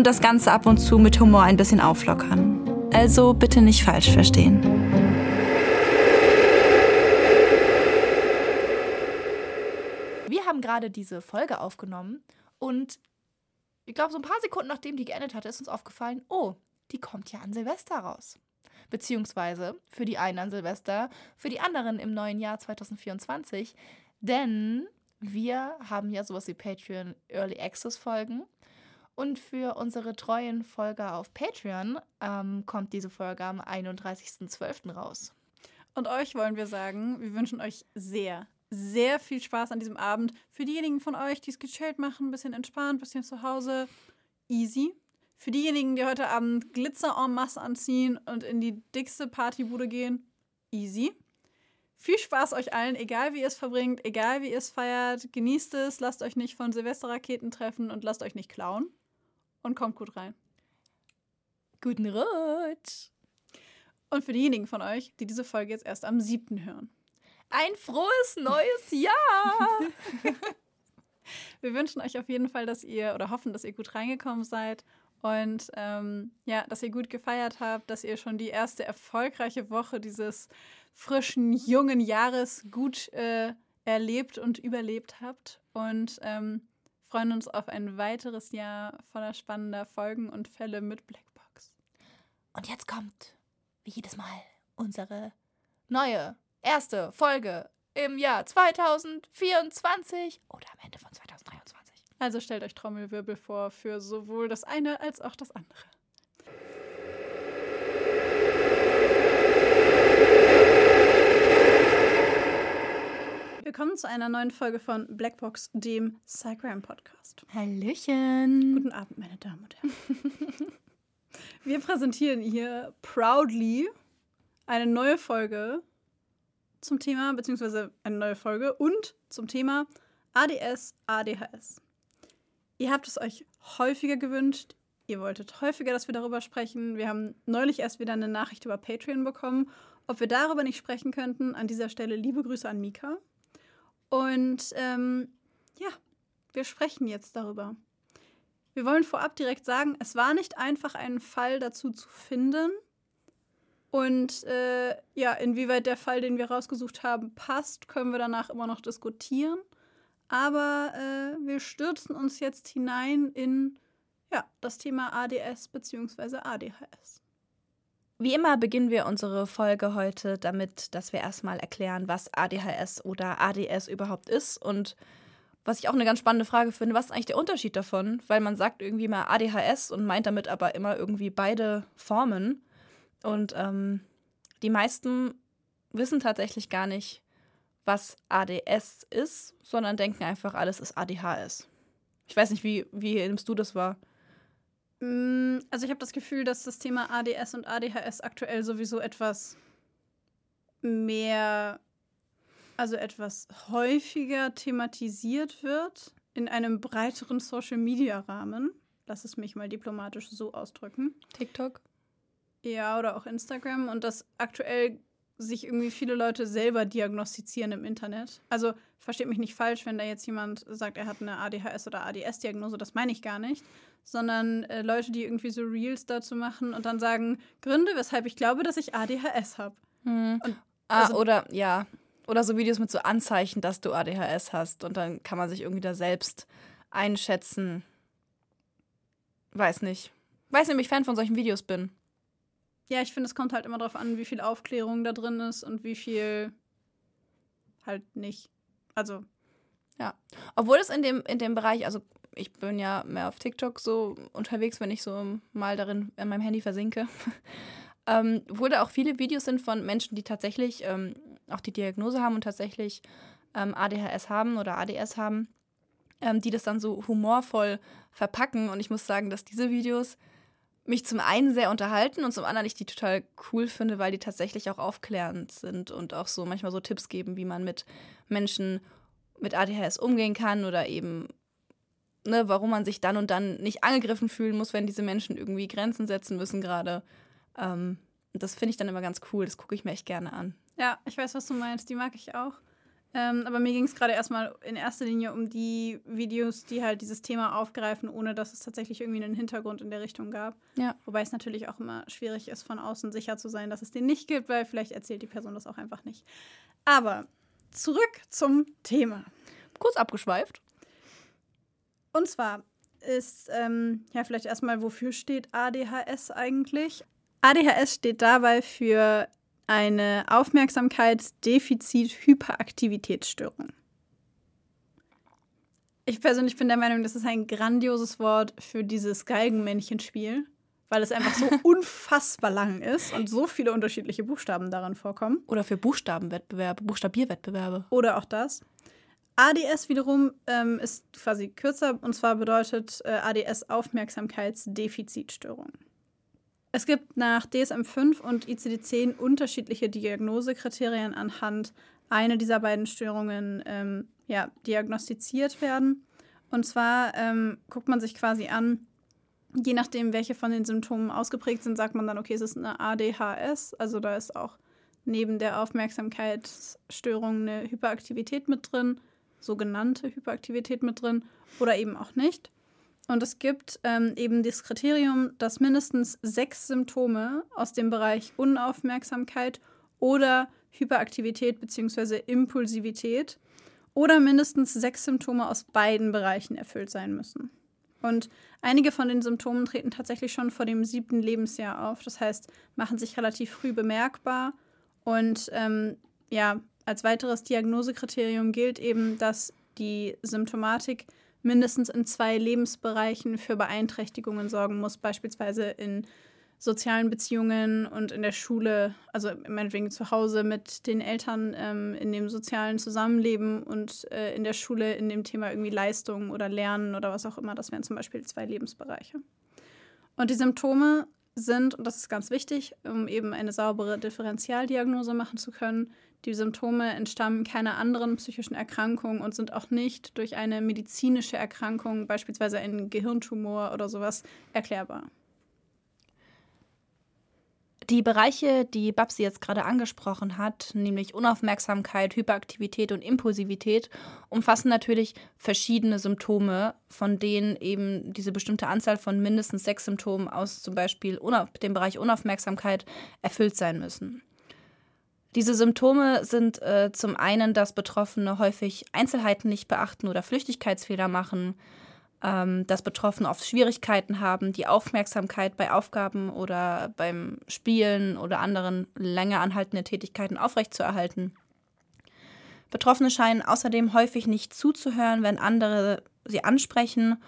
und das Ganze ab und zu mit Humor ein bisschen auflockern. Also bitte nicht falsch verstehen. Wir haben gerade diese Folge aufgenommen und ich glaube, so ein paar Sekunden nachdem die geendet hatte, ist uns aufgefallen, oh, die kommt ja an Silvester raus. Beziehungsweise für die einen an Silvester, für die anderen im neuen Jahr 2024. Denn wir haben ja sowas wie Patreon Early Access Folgen. Und für unsere treuen Folger auf Patreon ähm, kommt diese Folge am 31.12. raus. Und euch wollen wir sagen, wir wünschen euch sehr, sehr viel Spaß an diesem Abend. Für diejenigen von euch, die es gechillt machen, ein bisschen entspannt, ein bisschen zu Hause, easy. Für diejenigen, die heute Abend Glitzer en masse anziehen und in die dickste Partybude gehen, easy. Viel Spaß euch allen, egal wie ihr es verbringt, egal wie ihr es feiert. Genießt es, lasst euch nicht von Silvesterraketen treffen und lasst euch nicht klauen und kommt gut rein. Guten Rutsch! Und für diejenigen von euch, die diese Folge jetzt erst am 7. hören. Ein frohes neues Jahr! Wir wünschen euch auf jeden Fall, dass ihr oder hoffen, dass ihr gut reingekommen seid und ähm, ja, dass ihr gut gefeiert habt, dass ihr schon die erste erfolgreiche Woche dieses frischen, jungen Jahres gut äh, erlebt und überlebt habt. Und ähm, freuen uns auf ein weiteres Jahr voller spannender Folgen und Fälle mit Blackbox. Und jetzt kommt, wie jedes Mal, unsere neue erste Folge im Jahr 2024 oder am Ende von 2023. Also stellt euch Trommelwirbel vor für sowohl das eine als auch das andere. Willkommen zu einer neuen Folge von Blackbox, dem Cygram Podcast. Hallöchen. Guten Abend, meine Damen und Herren. Wir präsentieren hier proudly eine neue Folge zum Thema, beziehungsweise eine neue Folge und zum Thema ADS, ADHS. Ihr habt es euch häufiger gewünscht. Ihr wolltet häufiger, dass wir darüber sprechen. Wir haben neulich erst wieder eine Nachricht über Patreon bekommen, ob wir darüber nicht sprechen könnten. An dieser Stelle liebe Grüße an Mika. Und ähm, ja, wir sprechen jetzt darüber. Wir wollen vorab direkt sagen, es war nicht einfach, einen Fall dazu zu finden. Und äh, ja, inwieweit der Fall, den wir rausgesucht haben, passt, können wir danach immer noch diskutieren. Aber äh, wir stürzen uns jetzt hinein in ja, das Thema ADS bzw. ADHS. Wie immer beginnen wir unsere Folge heute damit, dass wir erstmal erklären, was ADHS oder ADS überhaupt ist und was ich auch eine ganz spannende Frage finde, was ist eigentlich der Unterschied davon? Weil man sagt irgendwie mal ADHS und meint damit aber immer irgendwie beide Formen. Und ähm, die meisten wissen tatsächlich gar nicht, was ADS ist, sondern denken einfach, alles ist ADHS. Ich weiß nicht, wie, wie nimmst du das wahr? Mm, also ich habe das Gefühl, dass das Thema ADS und ADHS aktuell sowieso etwas mehr, also etwas häufiger thematisiert wird in einem breiteren Social-Media-Rahmen. Lass es mich mal diplomatisch so ausdrücken. TikTok? Ja, oder auch Instagram. Und dass aktuell sich irgendwie viele Leute selber diagnostizieren im Internet. Also versteht mich nicht falsch, wenn da jetzt jemand sagt, er hat eine ADHS oder ADS-Diagnose, das meine ich gar nicht, sondern äh, Leute, die irgendwie so Reels dazu machen und dann sagen, Gründe, weshalb ich glaube, dass ich ADHS habe. Hm. Ah, also, oder ja, oder so Videos mit so Anzeichen, dass du ADHS hast und dann kann man sich irgendwie da selbst einschätzen. Weiß nicht. Weiß nicht, ob ich Fan von solchen Videos bin. Ja, ich finde, es kommt halt immer darauf an, wie viel Aufklärung da drin ist und wie viel halt nicht. Also, Ja. Obwohl es in dem, in dem Bereich, also ich bin ja mehr auf TikTok so unterwegs, wenn ich so mal darin in meinem Handy versinke. ähm, wo da auch viele Videos sind von Menschen, die tatsächlich ähm, auch die Diagnose haben und tatsächlich ähm, ADHS haben oder ADS haben, ähm, die das dann so humorvoll verpacken. Und ich muss sagen, dass diese Videos mich zum einen sehr unterhalten und zum anderen ich die total cool finde, weil die tatsächlich auch aufklärend sind und auch so manchmal so Tipps geben, wie man mit Menschen mit ADHS umgehen kann oder eben, ne, warum man sich dann und dann nicht angegriffen fühlen muss, wenn diese Menschen irgendwie Grenzen setzen müssen gerade. Ähm, das finde ich dann immer ganz cool, das gucke ich mir echt gerne an. ja, ich weiß, was du meinst. Die mag ich auch. Ähm, aber mir ging es gerade erstmal in erster Linie um die Videos, die halt dieses Thema aufgreifen, ohne dass es tatsächlich irgendwie einen Hintergrund in der Richtung gab. Ja. Wobei es natürlich auch immer schwierig ist, von außen sicher zu sein, dass es den nicht gibt, weil vielleicht erzählt die Person das auch einfach nicht. Aber zurück zum Thema. Kurz abgeschweift. Und zwar ist, ähm, ja, vielleicht erstmal, wofür steht ADHS eigentlich? ADHS steht dabei für eine Aufmerksamkeitsdefizit-Hyperaktivitätsstörung. Ich persönlich bin der Meinung, das ist ein grandioses Wort für dieses Geigenmännchenspiel, weil es einfach so unfassbar lang ist und so viele unterschiedliche Buchstaben darin vorkommen. Oder für Buchstabenwettbewerbe, Buchstabierwettbewerbe. Oder auch das. ADS wiederum ähm, ist quasi kürzer und zwar bedeutet äh, ADS Aufmerksamkeitsdefizitstörung. Es gibt nach DSM-5 und ICD-10 unterschiedliche Diagnosekriterien, anhand einer dieser beiden Störungen ähm, ja, diagnostiziert werden. Und zwar ähm, guckt man sich quasi an, je nachdem, welche von den Symptomen ausgeprägt sind, sagt man dann, okay, es ist eine ADHS, also da ist auch neben der Aufmerksamkeitsstörung eine Hyperaktivität mit drin, sogenannte Hyperaktivität mit drin oder eben auch nicht. Und es gibt ähm, eben das Kriterium, dass mindestens sechs Symptome aus dem Bereich Unaufmerksamkeit oder Hyperaktivität bzw. Impulsivität oder mindestens sechs Symptome aus beiden Bereichen erfüllt sein müssen. Und einige von den Symptomen treten tatsächlich schon vor dem siebten Lebensjahr auf. Das heißt, machen sich relativ früh bemerkbar. Und ähm, ja, als weiteres Diagnosekriterium gilt eben, dass die Symptomatik mindestens in zwei Lebensbereichen für Beeinträchtigungen sorgen muss, beispielsweise in sozialen Beziehungen und in der Schule, also meinetwegen zu Hause mit den Eltern ähm, in dem sozialen Zusammenleben und äh, in der Schule in dem Thema irgendwie Leistung oder Lernen oder was auch immer. Das wären zum Beispiel zwei Lebensbereiche. Und die Symptome sind, und das ist ganz wichtig, um eben eine saubere Differentialdiagnose machen zu können, die Symptome entstammen keiner anderen psychischen Erkrankung und sind auch nicht durch eine medizinische Erkrankung, beispielsweise einen Gehirntumor oder sowas, erklärbar. Die Bereiche, die Babsi jetzt gerade angesprochen hat, nämlich Unaufmerksamkeit, Hyperaktivität und Impulsivität, umfassen natürlich verschiedene Symptome, von denen eben diese bestimmte Anzahl von mindestens sechs Symptomen aus zum Beispiel dem Bereich Unaufmerksamkeit erfüllt sein müssen. Diese Symptome sind äh, zum einen, dass Betroffene häufig Einzelheiten nicht beachten oder Flüchtigkeitsfehler machen, ähm, dass Betroffene oft Schwierigkeiten haben, die Aufmerksamkeit bei Aufgaben oder beim Spielen oder anderen länger anhaltenden Tätigkeiten aufrechtzuerhalten. Betroffene scheinen außerdem häufig nicht zuzuhören, wenn andere sie ansprechen.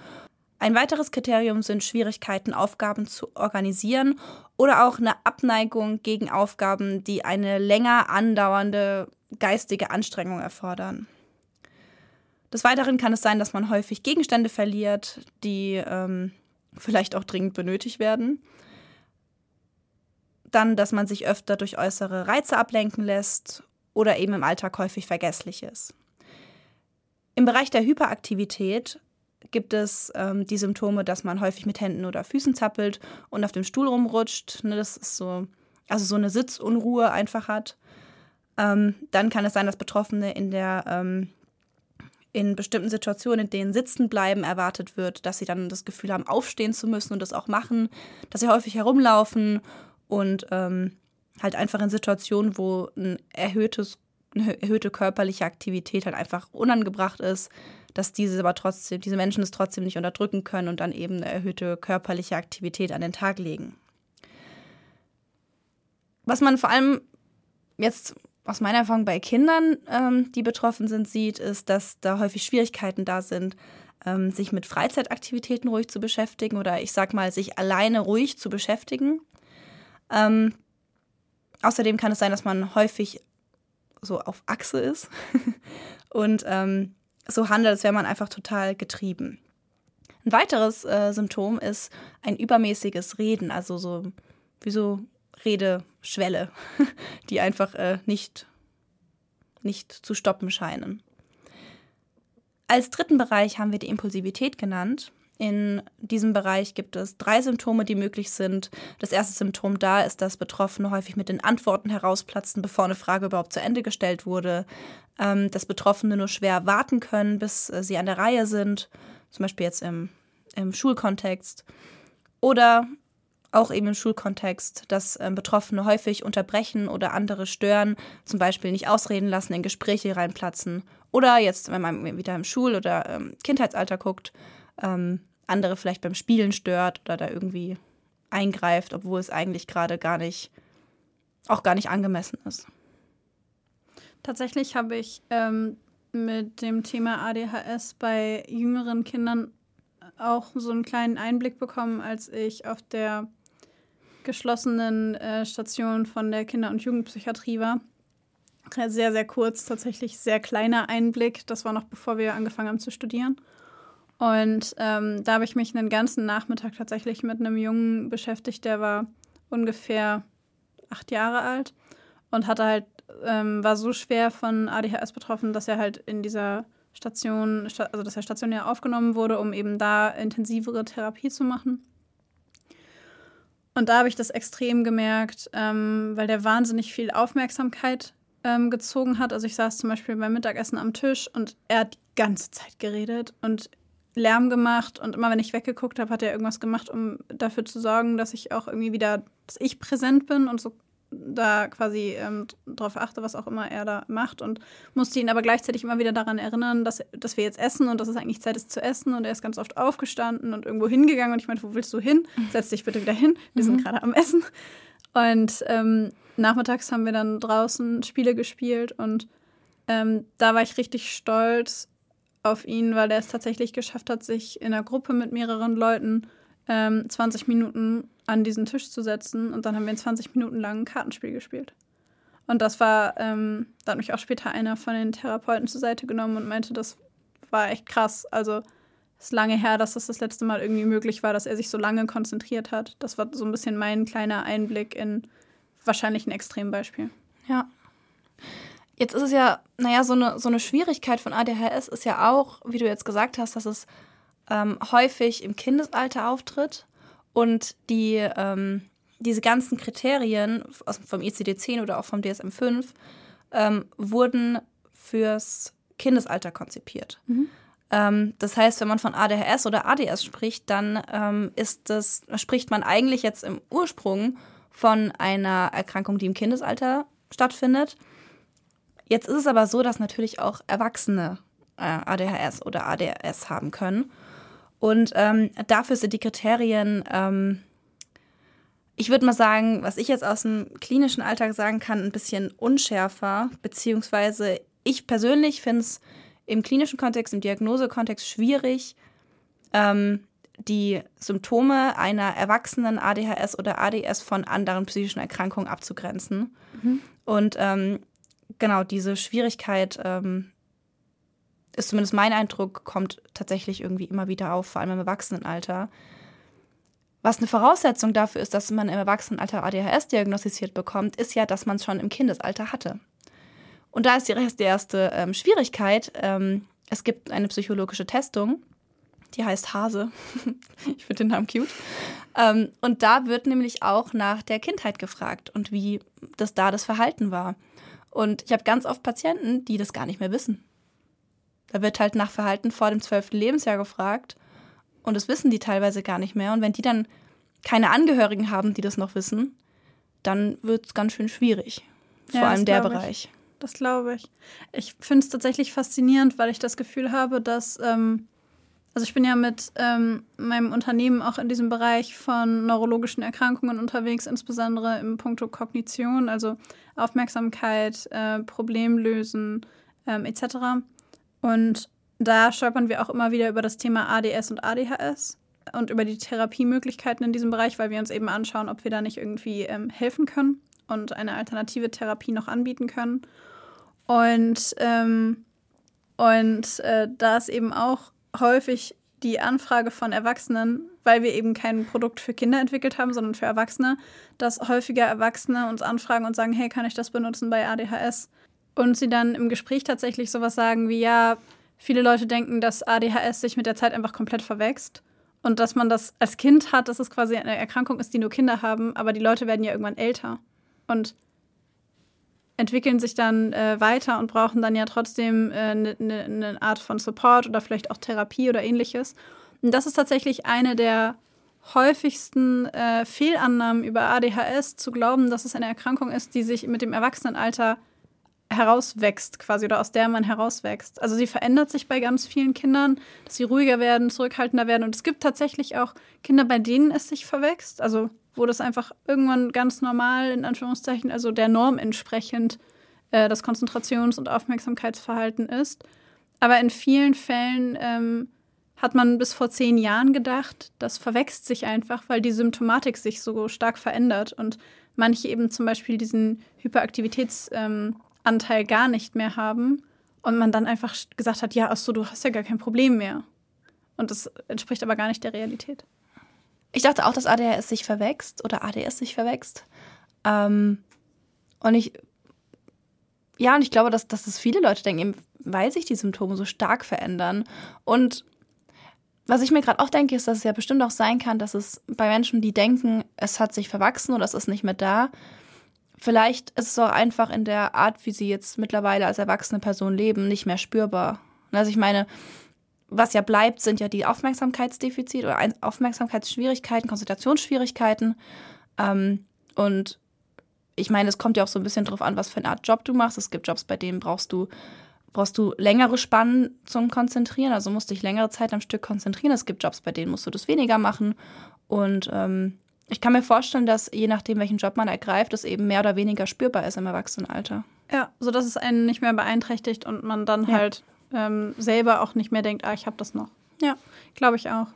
Ein weiteres Kriterium sind Schwierigkeiten, Aufgaben zu organisieren oder auch eine Abneigung gegen Aufgaben, die eine länger andauernde geistige Anstrengung erfordern. Des Weiteren kann es sein, dass man häufig Gegenstände verliert, die ähm, vielleicht auch dringend benötigt werden. Dann, dass man sich öfter durch äußere Reize ablenken lässt oder eben im Alltag häufig vergesslich ist. Im Bereich der Hyperaktivität gibt es ähm, die Symptome, dass man häufig mit Händen oder Füßen zappelt und auf dem Stuhl rumrutscht. Ne, das ist so, also so eine Sitzunruhe einfach hat. Ähm, dann kann es sein, dass Betroffene in der ähm, in bestimmten Situationen, in denen sitzen bleiben erwartet wird, dass sie dann das Gefühl haben, aufstehen zu müssen und das auch machen, dass sie häufig herumlaufen und ähm, halt einfach in Situationen, wo ein erhöhtes, eine erhöhte körperliche Aktivität halt einfach unangebracht ist, dass diese aber trotzdem, diese Menschen es trotzdem nicht unterdrücken können und dann eben eine erhöhte körperliche Aktivität an den Tag legen. was man vor allem jetzt aus meiner Erfahrung bei Kindern, ähm, die betroffen sind, sieht, ist, dass da häufig Schwierigkeiten da sind, ähm, sich mit Freizeitaktivitäten ruhig zu beschäftigen oder ich sag mal, sich alleine ruhig zu beschäftigen. Ähm, außerdem kann es sein, dass man häufig so auf Achse ist und ähm, so handelt, als wäre man einfach total getrieben. Ein weiteres äh, Symptom ist ein übermäßiges Reden, also so wie so Redeschwelle, die einfach äh, nicht, nicht zu stoppen scheinen. Als dritten Bereich haben wir die Impulsivität genannt. In diesem Bereich gibt es drei Symptome, die möglich sind. Das erste Symptom da ist, dass Betroffene häufig mit den Antworten herausplatzen, bevor eine Frage überhaupt zu Ende gestellt wurde. Ähm, dass Betroffene nur schwer warten können, bis äh, sie an der Reihe sind, zum Beispiel jetzt im, im Schulkontext. Oder auch eben im Schulkontext, dass ähm, Betroffene häufig unterbrechen oder andere stören, zum Beispiel nicht ausreden lassen, in Gespräche reinplatzen. Oder jetzt, wenn man wieder im Schul- oder ähm, Kindheitsalter guckt, ähm, andere vielleicht beim Spielen stört oder da irgendwie eingreift, obwohl es eigentlich gerade gar nicht, auch gar nicht angemessen ist. Tatsächlich habe ich ähm, mit dem Thema ADHS bei jüngeren Kindern auch so einen kleinen Einblick bekommen, als ich auf der geschlossenen äh, Station von der Kinder- und Jugendpsychiatrie war. Sehr, sehr kurz, tatsächlich sehr kleiner Einblick. Das war noch bevor wir angefangen haben zu studieren. Und ähm, da habe ich mich einen ganzen Nachmittag tatsächlich mit einem Jungen beschäftigt, der war ungefähr acht Jahre alt und hatte halt, ähm, war so schwer von ADHS betroffen, dass er halt in dieser Station, also dass er stationär aufgenommen wurde, um eben da intensivere Therapie zu machen. Und da habe ich das extrem gemerkt, ähm, weil der wahnsinnig viel Aufmerksamkeit ähm, gezogen hat. Also ich saß zum Beispiel beim Mittagessen am Tisch und er hat die ganze Zeit geredet und Lärm gemacht und immer wenn ich weggeguckt habe, hat er irgendwas gemacht, um dafür zu sorgen, dass ich auch irgendwie wieder, dass ich präsent bin und so da quasi ähm, darauf achte, was auch immer er da macht und musste ihn aber gleichzeitig immer wieder daran erinnern, dass, dass wir jetzt essen und dass es eigentlich Zeit ist zu essen und er ist ganz oft aufgestanden und irgendwo hingegangen und ich meinte, wo willst du hin? Setz dich bitte wieder hin, wir sind mhm. gerade am Essen. Und ähm, nachmittags haben wir dann draußen Spiele gespielt und ähm, da war ich richtig stolz auf ihn, weil er es tatsächlich geschafft hat, sich in einer Gruppe mit mehreren Leuten ähm, 20 Minuten an diesen Tisch zu setzen und dann haben wir 20 Minuten lang ein Kartenspiel gespielt. Und das war, ähm, da hat mich auch später einer von den Therapeuten zur Seite genommen und meinte, das war echt krass. Also es ist lange her, dass das das letzte Mal irgendwie möglich war, dass er sich so lange konzentriert hat. Das war so ein bisschen mein kleiner Einblick in wahrscheinlich ein Extrembeispiel. Ja. Jetzt ist es ja, naja, so eine, so eine Schwierigkeit von ADHS ist ja auch, wie du jetzt gesagt hast, dass es ähm, häufig im Kindesalter auftritt und die, ähm, diese ganzen Kriterien aus, vom ICD-10 oder auch vom DSM-5 ähm, wurden fürs Kindesalter konzipiert. Mhm. Ähm, das heißt, wenn man von ADHS oder ADS spricht, dann ähm, das, spricht man eigentlich jetzt im Ursprung von einer Erkrankung, die im Kindesalter stattfindet. Jetzt ist es aber so, dass natürlich auch Erwachsene äh, ADHS oder ADS haben können. Und ähm, dafür sind die Kriterien, ähm, ich würde mal sagen, was ich jetzt aus dem klinischen Alltag sagen kann, ein bisschen unschärfer, beziehungsweise ich persönlich finde es im klinischen Kontext, im Diagnosekontext schwierig, ähm, die Symptome einer erwachsenen ADHS oder ADS von anderen psychischen Erkrankungen abzugrenzen. Mhm. Und ähm, genau diese Schwierigkeit ähm, ist zumindest mein Eindruck, kommt tatsächlich irgendwie immer wieder auf, vor allem im Erwachsenenalter. Was eine Voraussetzung dafür ist, dass man im Erwachsenenalter ADHS diagnostiziert bekommt, ist ja, dass man es schon im Kindesalter hatte. Und da ist die erste ähm, Schwierigkeit. Ähm, es gibt eine psychologische Testung, die heißt Hase. ich finde den Namen cute. Ähm, und da wird nämlich auch nach der Kindheit gefragt und wie das da das Verhalten war. Und ich habe ganz oft Patienten, die das gar nicht mehr wissen. Da wird halt nach Verhalten vor dem zwölften Lebensjahr gefragt. Und das wissen die teilweise gar nicht mehr. Und wenn die dann keine Angehörigen haben, die das noch wissen, dann wird es ganz schön schwierig. Vor ja, allem der Bereich. Ich. Das glaube ich. Ich finde es tatsächlich faszinierend, weil ich das Gefühl habe, dass, ähm, Also ich bin ja mit ähm, meinem Unternehmen auch in diesem Bereich von neurologischen Erkrankungen unterwegs, insbesondere im Punkto Kognition, also Aufmerksamkeit, äh, Problemlösen ähm, etc. Und da stolpern wir auch immer wieder über das Thema ADS und ADHS und über die Therapiemöglichkeiten in diesem Bereich, weil wir uns eben anschauen, ob wir da nicht irgendwie ähm, helfen können und eine alternative Therapie noch anbieten können. Und, ähm, und äh, da ist eben auch häufig die Anfrage von Erwachsenen, weil wir eben kein Produkt für Kinder entwickelt haben, sondern für Erwachsene, dass häufiger Erwachsene uns anfragen und sagen, hey, kann ich das benutzen bei ADHS? Und sie dann im Gespräch tatsächlich sowas sagen wie, ja, viele Leute denken, dass ADHS sich mit der Zeit einfach komplett verwächst und dass man das als Kind hat, dass es quasi eine Erkrankung ist, die nur Kinder haben, aber die Leute werden ja irgendwann älter und entwickeln sich dann äh, weiter und brauchen dann ja trotzdem eine äh, ne, ne Art von Support oder vielleicht auch Therapie oder ähnliches. Und das ist tatsächlich eine der häufigsten äh, Fehlannahmen über ADHS, zu glauben, dass es eine Erkrankung ist, die sich mit dem Erwachsenenalter herauswächst, quasi, oder aus der man herauswächst. Also sie verändert sich bei ganz vielen Kindern, dass sie ruhiger werden, zurückhaltender werden. Und es gibt tatsächlich auch Kinder, bei denen es sich verwächst. Also wo das einfach irgendwann ganz normal, in Anführungszeichen, also der Norm entsprechend, äh, das Konzentrations- und Aufmerksamkeitsverhalten ist. Aber in vielen Fällen ähm, hat man bis vor zehn Jahren gedacht, das verwächst sich einfach, weil die Symptomatik sich so stark verändert und manche eben zum Beispiel diesen Hyperaktivitätsanteil ähm, gar nicht mehr haben und man dann einfach gesagt hat, ja, ach so, du hast ja gar kein Problem mehr. Und das entspricht aber gar nicht der Realität. Ich dachte auch, dass ADHS sich verwächst oder ADS sich verwächst. Ähm, und ich, ja, und ich glaube, dass, dass das viele Leute denken, eben weil sich die Symptome so stark verändern. Und was ich mir gerade auch denke, ist, dass es ja bestimmt auch sein kann, dass es bei Menschen, die denken, es hat sich verwachsen oder es ist nicht mehr da, vielleicht ist es auch einfach in der Art, wie sie jetzt mittlerweile als erwachsene Person leben, nicht mehr spürbar. Also ich meine, was ja bleibt, sind ja die Aufmerksamkeitsdefizite oder Aufmerksamkeitsschwierigkeiten, Konzentrationsschwierigkeiten. Ähm, und ich meine, es kommt ja auch so ein bisschen drauf an, was für eine Art Job du machst. Es gibt Jobs, bei denen brauchst du, brauchst du längere Spannen zum Konzentrieren, also musst dich längere Zeit am Stück konzentrieren. Es gibt Jobs, bei denen musst du das weniger machen. Und ähm, ich kann mir vorstellen, dass je nachdem, welchen Job man ergreift, es eben mehr oder weniger spürbar ist im Erwachsenenalter. Ja, sodass es einen nicht mehr beeinträchtigt und man dann ja. halt ähm, selber auch nicht mehr denkt, ah, ich habe das noch. Ja, glaube ich auch.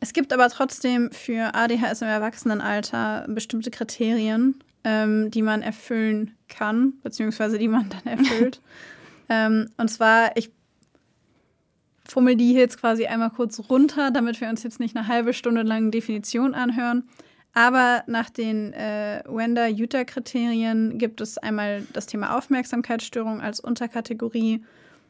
Es gibt aber trotzdem für ADHS im Erwachsenenalter bestimmte Kriterien, ähm, die man erfüllen kann, beziehungsweise die man dann erfüllt. ähm, und zwar, ich fummel die jetzt quasi einmal kurz runter, damit wir uns jetzt nicht eine halbe Stunde lang Definition anhören. Aber nach den äh, Wender-Utah-Kriterien gibt es einmal das Thema Aufmerksamkeitsstörung als Unterkategorie.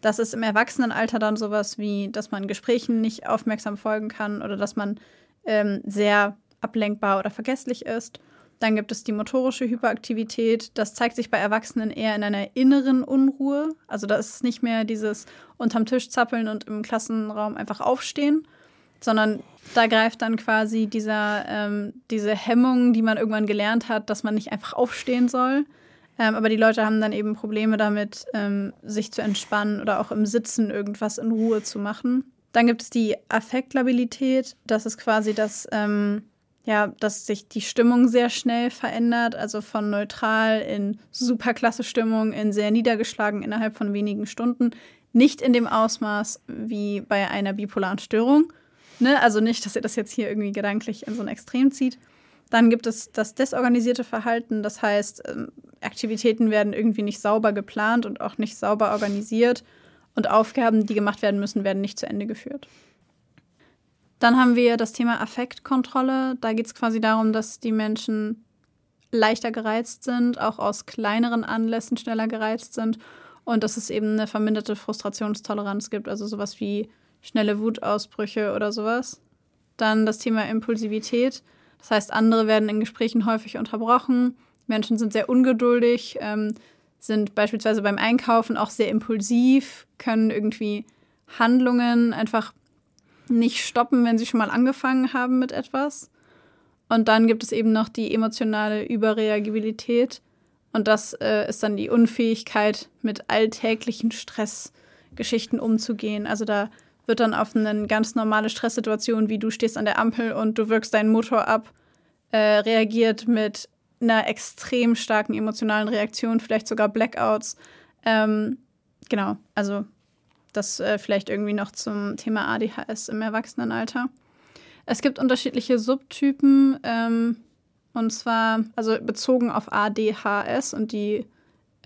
Das ist im Erwachsenenalter dann sowas wie, dass man Gesprächen nicht aufmerksam folgen kann oder dass man ähm, sehr ablenkbar oder vergesslich ist. Dann gibt es die motorische Hyperaktivität. Das zeigt sich bei Erwachsenen eher in einer inneren Unruhe. Also da ist es nicht mehr dieses unterm Tisch zappeln und im Klassenraum einfach aufstehen, sondern da greift dann quasi dieser, ähm, diese Hemmung, die man irgendwann gelernt hat, dass man nicht einfach aufstehen soll, ähm, aber die Leute haben dann eben Probleme damit, ähm, sich zu entspannen oder auch im Sitzen irgendwas in Ruhe zu machen. Dann gibt es die Affektlabilität. Das ist quasi das, ähm, ja, dass sich die Stimmung sehr schnell verändert. Also von neutral in superklasse Stimmung, in sehr niedergeschlagen innerhalb von wenigen Stunden. Nicht in dem Ausmaß wie bei einer bipolaren Störung. Ne? Also nicht, dass ihr das jetzt hier irgendwie gedanklich in so ein Extrem zieht. Dann gibt es das desorganisierte Verhalten, das heißt, ähm, Aktivitäten werden irgendwie nicht sauber geplant und auch nicht sauber organisiert und Aufgaben, die gemacht werden müssen, werden nicht zu Ende geführt. Dann haben wir das Thema Affektkontrolle. Da geht es quasi darum, dass die Menschen leichter gereizt sind, auch aus kleineren Anlässen schneller gereizt sind und dass es eben eine verminderte Frustrationstoleranz gibt, also sowas wie schnelle Wutausbrüche oder sowas. Dann das Thema Impulsivität. Das heißt, andere werden in Gesprächen häufig unterbrochen. Menschen sind sehr ungeduldig, ähm, sind beispielsweise beim Einkaufen auch sehr impulsiv, können irgendwie Handlungen einfach nicht stoppen, wenn sie schon mal angefangen haben mit etwas. Und dann gibt es eben noch die emotionale Überreagibilität. Und das äh, ist dann die Unfähigkeit, mit alltäglichen Stressgeschichten umzugehen. Also da wird dann auf eine ganz normale Stresssituation, wie du stehst an der Ampel und du wirkst deinen Motor ab, äh, reagiert mit einer extrem starken emotionalen Reaktion, vielleicht sogar Blackouts. Ähm, genau, also das äh, vielleicht irgendwie noch zum Thema ADHS im Erwachsenenalter. Es gibt unterschiedliche Subtypen, ähm, und zwar, also bezogen auf ADHS und die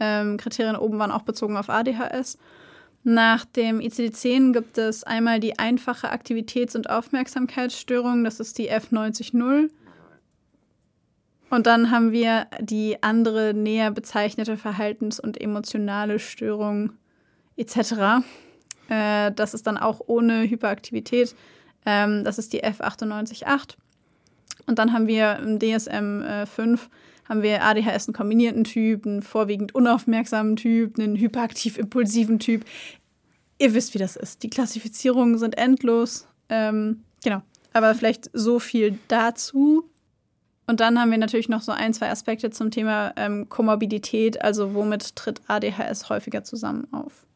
ähm, Kriterien oben waren auch bezogen auf ADHS. Nach dem ICD-10 gibt es einmal die einfache Aktivitäts- und Aufmerksamkeitsstörung, das ist die F90.0. Und dann haben wir die andere näher bezeichnete Verhaltens- und emotionale Störung etc. Äh, das ist dann auch ohne Hyperaktivität. Ähm, das ist die F98.8. Und dann haben wir im DSM äh, 5 haben wir ADHS einen kombinierten Typ, einen vorwiegend unaufmerksamen Typ, einen hyperaktiv-impulsiven Typ. Ihr wisst, wie das ist. Die Klassifizierungen sind endlos. Ähm, genau. Aber vielleicht so viel dazu. Und dann haben wir natürlich noch so ein, zwei Aspekte zum Thema ähm, Komorbidität, also womit tritt ADHS häufiger zusammen auf.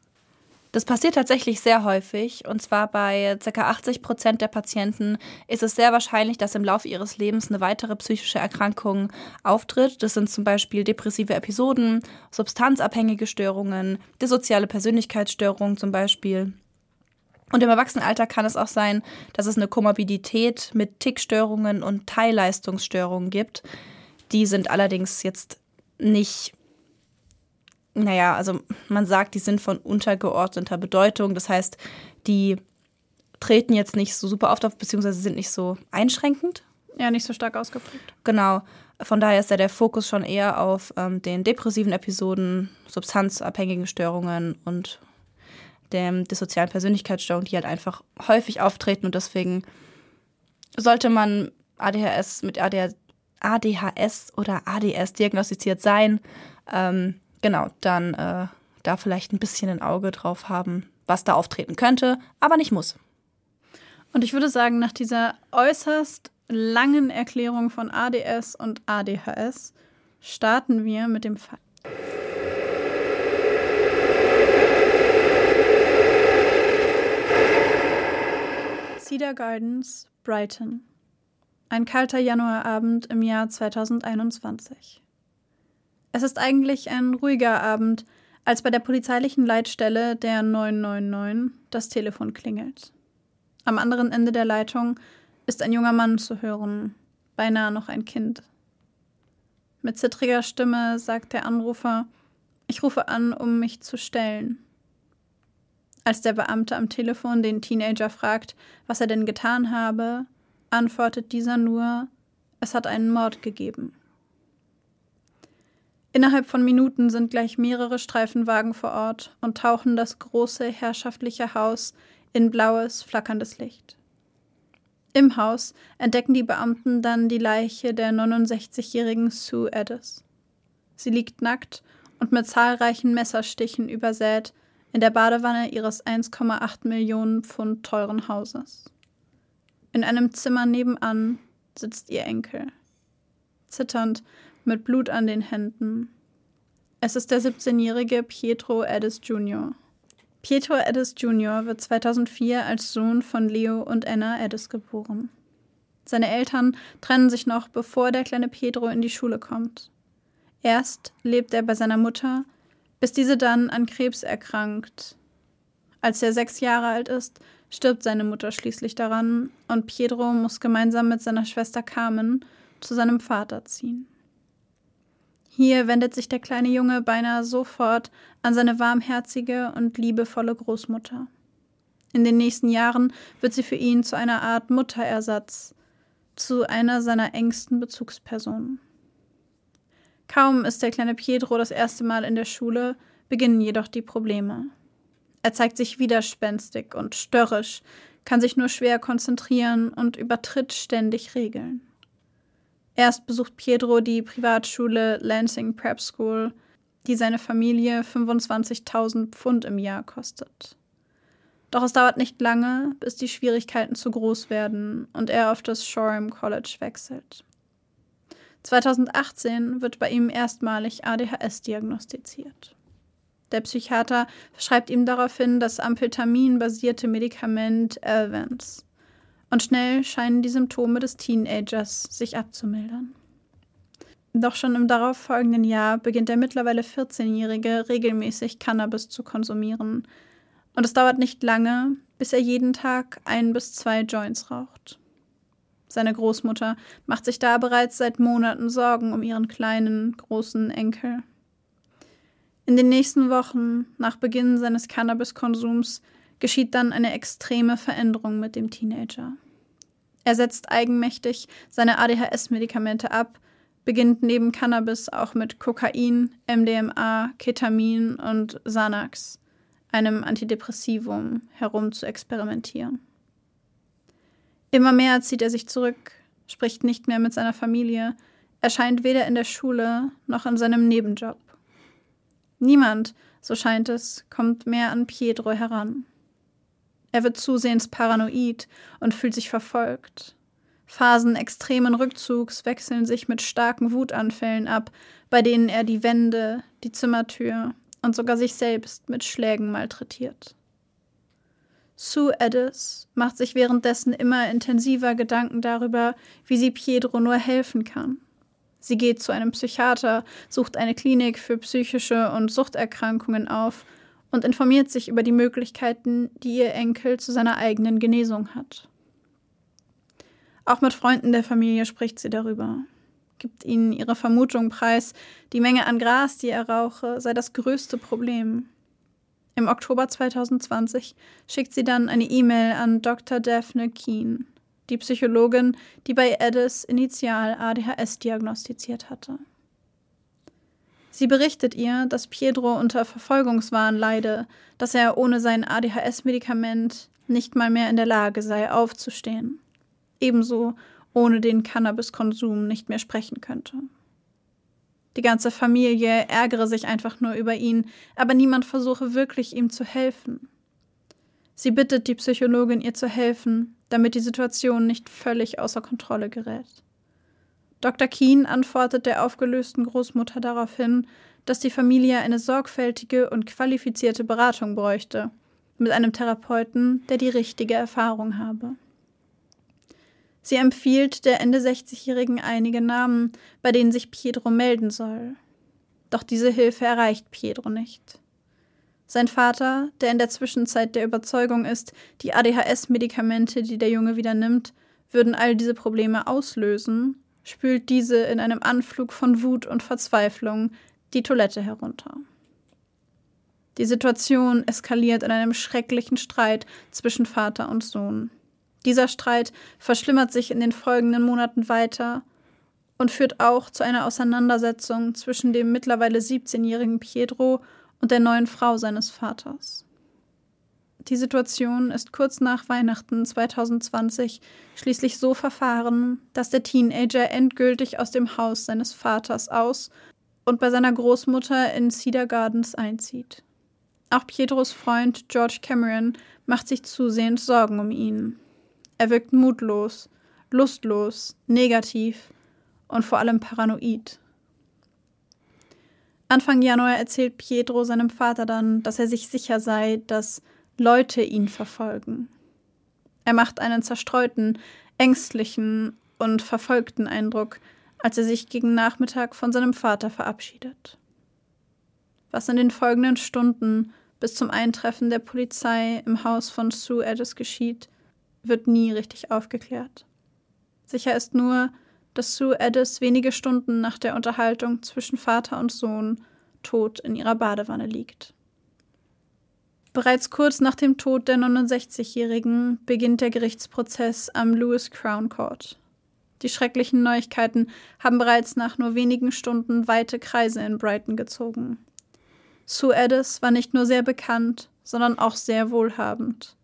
Das passiert tatsächlich sehr häufig. Und zwar bei ca. 80 Prozent der Patienten ist es sehr wahrscheinlich, dass im Laufe ihres Lebens eine weitere psychische Erkrankung auftritt. Das sind zum Beispiel depressive Episoden, substanzabhängige Störungen, dissoziale Persönlichkeitsstörungen zum Beispiel. Und im Erwachsenenalter kann es auch sein, dass es eine Komorbidität mit Tickstörungen und Teilleistungsstörungen gibt. Die sind allerdings jetzt nicht naja, also man sagt, die sind von untergeordneter Bedeutung. Das heißt, die treten jetzt nicht so super oft auf, beziehungsweise sind nicht so einschränkend. Ja, nicht so stark ausgeprägt. Genau. Von daher ist ja der Fokus schon eher auf ähm, den depressiven Episoden, substanzabhängigen Störungen und der dissozialen Persönlichkeitsstörung, die halt einfach häufig auftreten und deswegen sollte man ADHS mit ADHS oder ADS diagnostiziert sein, ähm, genau, dann äh, da vielleicht ein bisschen ein Auge drauf haben, was da auftreten könnte, aber nicht muss. Und ich würde sagen, nach dieser äußerst langen Erklärung von ADS und ADHS starten wir mit dem Fall. Cedar Gardens, Brighton. Ein kalter Januarabend im Jahr 2021. Es ist eigentlich ein ruhiger Abend, als bei der polizeilichen Leitstelle der 999 das Telefon klingelt. Am anderen Ende der Leitung ist ein junger Mann zu hören, beinahe noch ein Kind. Mit zittriger Stimme sagt der Anrufer, ich rufe an, um mich zu stellen. Als der Beamte am Telefon den Teenager fragt, was er denn getan habe, antwortet dieser nur, es hat einen Mord gegeben. Innerhalb von Minuten sind gleich mehrere Streifenwagen vor Ort und tauchen das große herrschaftliche Haus in blaues, flackerndes Licht. Im Haus entdecken die Beamten dann die Leiche der 69-jährigen Sue Addis. Sie liegt nackt und mit zahlreichen Messerstichen übersät in der Badewanne ihres 1,8 Millionen Pfund teuren Hauses. In einem Zimmer nebenan sitzt ihr Enkel. Zitternd mit Blut an den Händen. Es ist der 17-jährige Pietro Addis Jr. Pietro Addis Jr. wird 2004 als Sohn von Leo und Anna Addis geboren. Seine Eltern trennen sich noch, bevor der kleine Pedro in die Schule kommt. Erst lebt er bei seiner Mutter, bis diese dann an Krebs erkrankt. Als er sechs Jahre alt ist, stirbt seine Mutter schließlich daran und Pedro muss gemeinsam mit seiner Schwester Carmen zu seinem Vater ziehen. Hier wendet sich der kleine Junge beinahe sofort an seine warmherzige und liebevolle Großmutter. In den nächsten Jahren wird sie für ihn zu einer Art Mutterersatz, zu einer seiner engsten Bezugspersonen. Kaum ist der kleine Pietro das erste Mal in der Schule, beginnen jedoch die Probleme. Er zeigt sich widerspenstig und störrisch, kann sich nur schwer konzentrieren und übertritt ständig Regeln. Erst besucht Pietro die Privatschule Lansing Prep School, die seine Familie 25.000 Pfund im Jahr kostet. Doch es dauert nicht lange, bis die Schwierigkeiten zu groß werden und er auf das Shoreham College wechselt. 2018 wird bei ihm erstmalig ADHS diagnostiziert. Der Psychiater verschreibt ihm daraufhin das Amphetamin-basierte Medikament Elvance. Und schnell scheinen die Symptome des Teenagers sich abzumildern. Doch schon im darauffolgenden Jahr beginnt der mittlerweile 14-Jährige regelmäßig Cannabis zu konsumieren. Und es dauert nicht lange, bis er jeden Tag ein bis zwei Joints raucht. Seine Großmutter macht sich da bereits seit Monaten Sorgen um ihren kleinen, großen Enkel. In den nächsten Wochen, nach Beginn seines Cannabiskonsums, geschieht dann eine extreme Veränderung mit dem Teenager. Er setzt eigenmächtig seine ADHS-Medikamente ab, beginnt neben Cannabis auch mit Kokain, MDMA, Ketamin und Xanax, einem Antidepressivum, herum zu experimentieren. Immer mehr zieht er sich zurück, spricht nicht mehr mit seiner Familie, erscheint weder in der Schule noch in seinem Nebenjob. Niemand, so scheint es, kommt mehr an Pietro heran. Er wird zusehends paranoid und fühlt sich verfolgt. Phasen extremen Rückzugs wechseln sich mit starken Wutanfällen ab, bei denen er die Wände, die Zimmertür und sogar sich selbst mit Schlägen malträtiert. Sue Addis macht sich währenddessen immer intensiver Gedanken darüber, wie sie Pietro nur helfen kann. Sie geht zu einem Psychiater, sucht eine Klinik für psychische und Suchterkrankungen auf und informiert sich über die Möglichkeiten, die ihr Enkel zu seiner eigenen Genesung hat. Auch mit Freunden der Familie spricht sie darüber, gibt ihnen ihre Vermutung preis, die Menge an Gras, die er rauche, sei das größte Problem. Im Oktober 2020 schickt sie dann eine E-Mail an Dr. Daphne Keen, die Psychologin, die bei Addis initial ADHS diagnostiziert hatte. Sie berichtet ihr, dass Pietro unter Verfolgungswahn leide, dass er ohne sein ADHS-Medikament nicht mal mehr in der Lage sei, aufzustehen ebenso ohne den Cannabiskonsum nicht mehr sprechen könnte. Die ganze Familie ärgere sich einfach nur über ihn, aber niemand versuche wirklich ihm zu helfen. Sie bittet die Psychologin, ihr zu helfen, damit die Situation nicht völlig außer Kontrolle gerät. Dr. Keen antwortet der aufgelösten Großmutter daraufhin, dass die Familie eine sorgfältige und qualifizierte Beratung bräuchte, mit einem Therapeuten, der die richtige Erfahrung habe. Sie empfiehlt der Ende 60-Jährigen einige Namen, bei denen sich Pietro melden soll. Doch diese Hilfe erreicht Pietro nicht. Sein Vater, der in der Zwischenzeit der Überzeugung ist, die ADHS-Medikamente, die der Junge wieder nimmt, würden all diese Probleme auslösen, spült diese in einem Anflug von Wut und Verzweiflung die Toilette herunter. Die Situation eskaliert in einem schrecklichen Streit zwischen Vater und Sohn. Dieser Streit verschlimmert sich in den folgenden Monaten weiter und führt auch zu einer Auseinandersetzung zwischen dem mittlerweile 17-jährigen Pietro und der neuen Frau seines Vaters. Die Situation ist kurz nach Weihnachten 2020 schließlich so verfahren, dass der Teenager endgültig aus dem Haus seines Vaters aus und bei seiner Großmutter in Cedar Gardens einzieht. Auch Pietros Freund George Cameron macht sich zusehends Sorgen um ihn. Er wirkt mutlos, lustlos, negativ und vor allem paranoid. Anfang Januar erzählt Pietro seinem Vater dann, dass er sich sicher sei, dass Leute ihn verfolgen. Er macht einen zerstreuten, ängstlichen und verfolgten Eindruck, als er sich gegen Nachmittag von seinem Vater verabschiedet. Was in den folgenden Stunden bis zum Eintreffen der Polizei im Haus von Sue Addis geschieht, wird nie richtig aufgeklärt. Sicher ist nur, dass Sue Addis wenige Stunden nach der Unterhaltung zwischen Vater und Sohn tot in ihrer Badewanne liegt. Bereits kurz nach dem Tod der 69-Jährigen beginnt der Gerichtsprozess am Lewis Crown Court. Die schrecklichen Neuigkeiten haben bereits nach nur wenigen Stunden weite Kreise in Brighton gezogen. Sue Addis war nicht nur sehr bekannt, sondern auch sehr wohlhabend.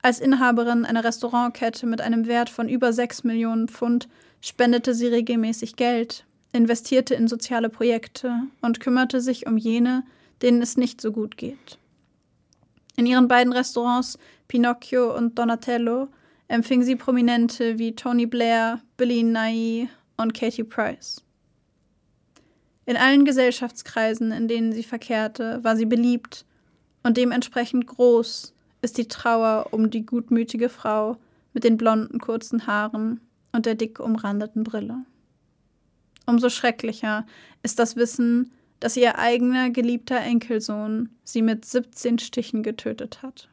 Als Inhaberin einer Restaurantkette mit einem Wert von über 6 Millionen Pfund spendete sie regelmäßig Geld, investierte in soziale Projekte und kümmerte sich um jene, denen es nicht so gut geht. In ihren beiden Restaurants Pinocchio und Donatello empfing sie Prominente wie Tony Blair, Billy Nye und Katie Price. In allen Gesellschaftskreisen, in denen sie verkehrte, war sie beliebt und dementsprechend groß ist die Trauer um die gutmütige Frau mit den blonden kurzen Haaren und der dick umrandeten Brille. Umso schrecklicher ist das Wissen, dass ihr eigener geliebter Enkelsohn sie mit 17 Stichen getötet hat.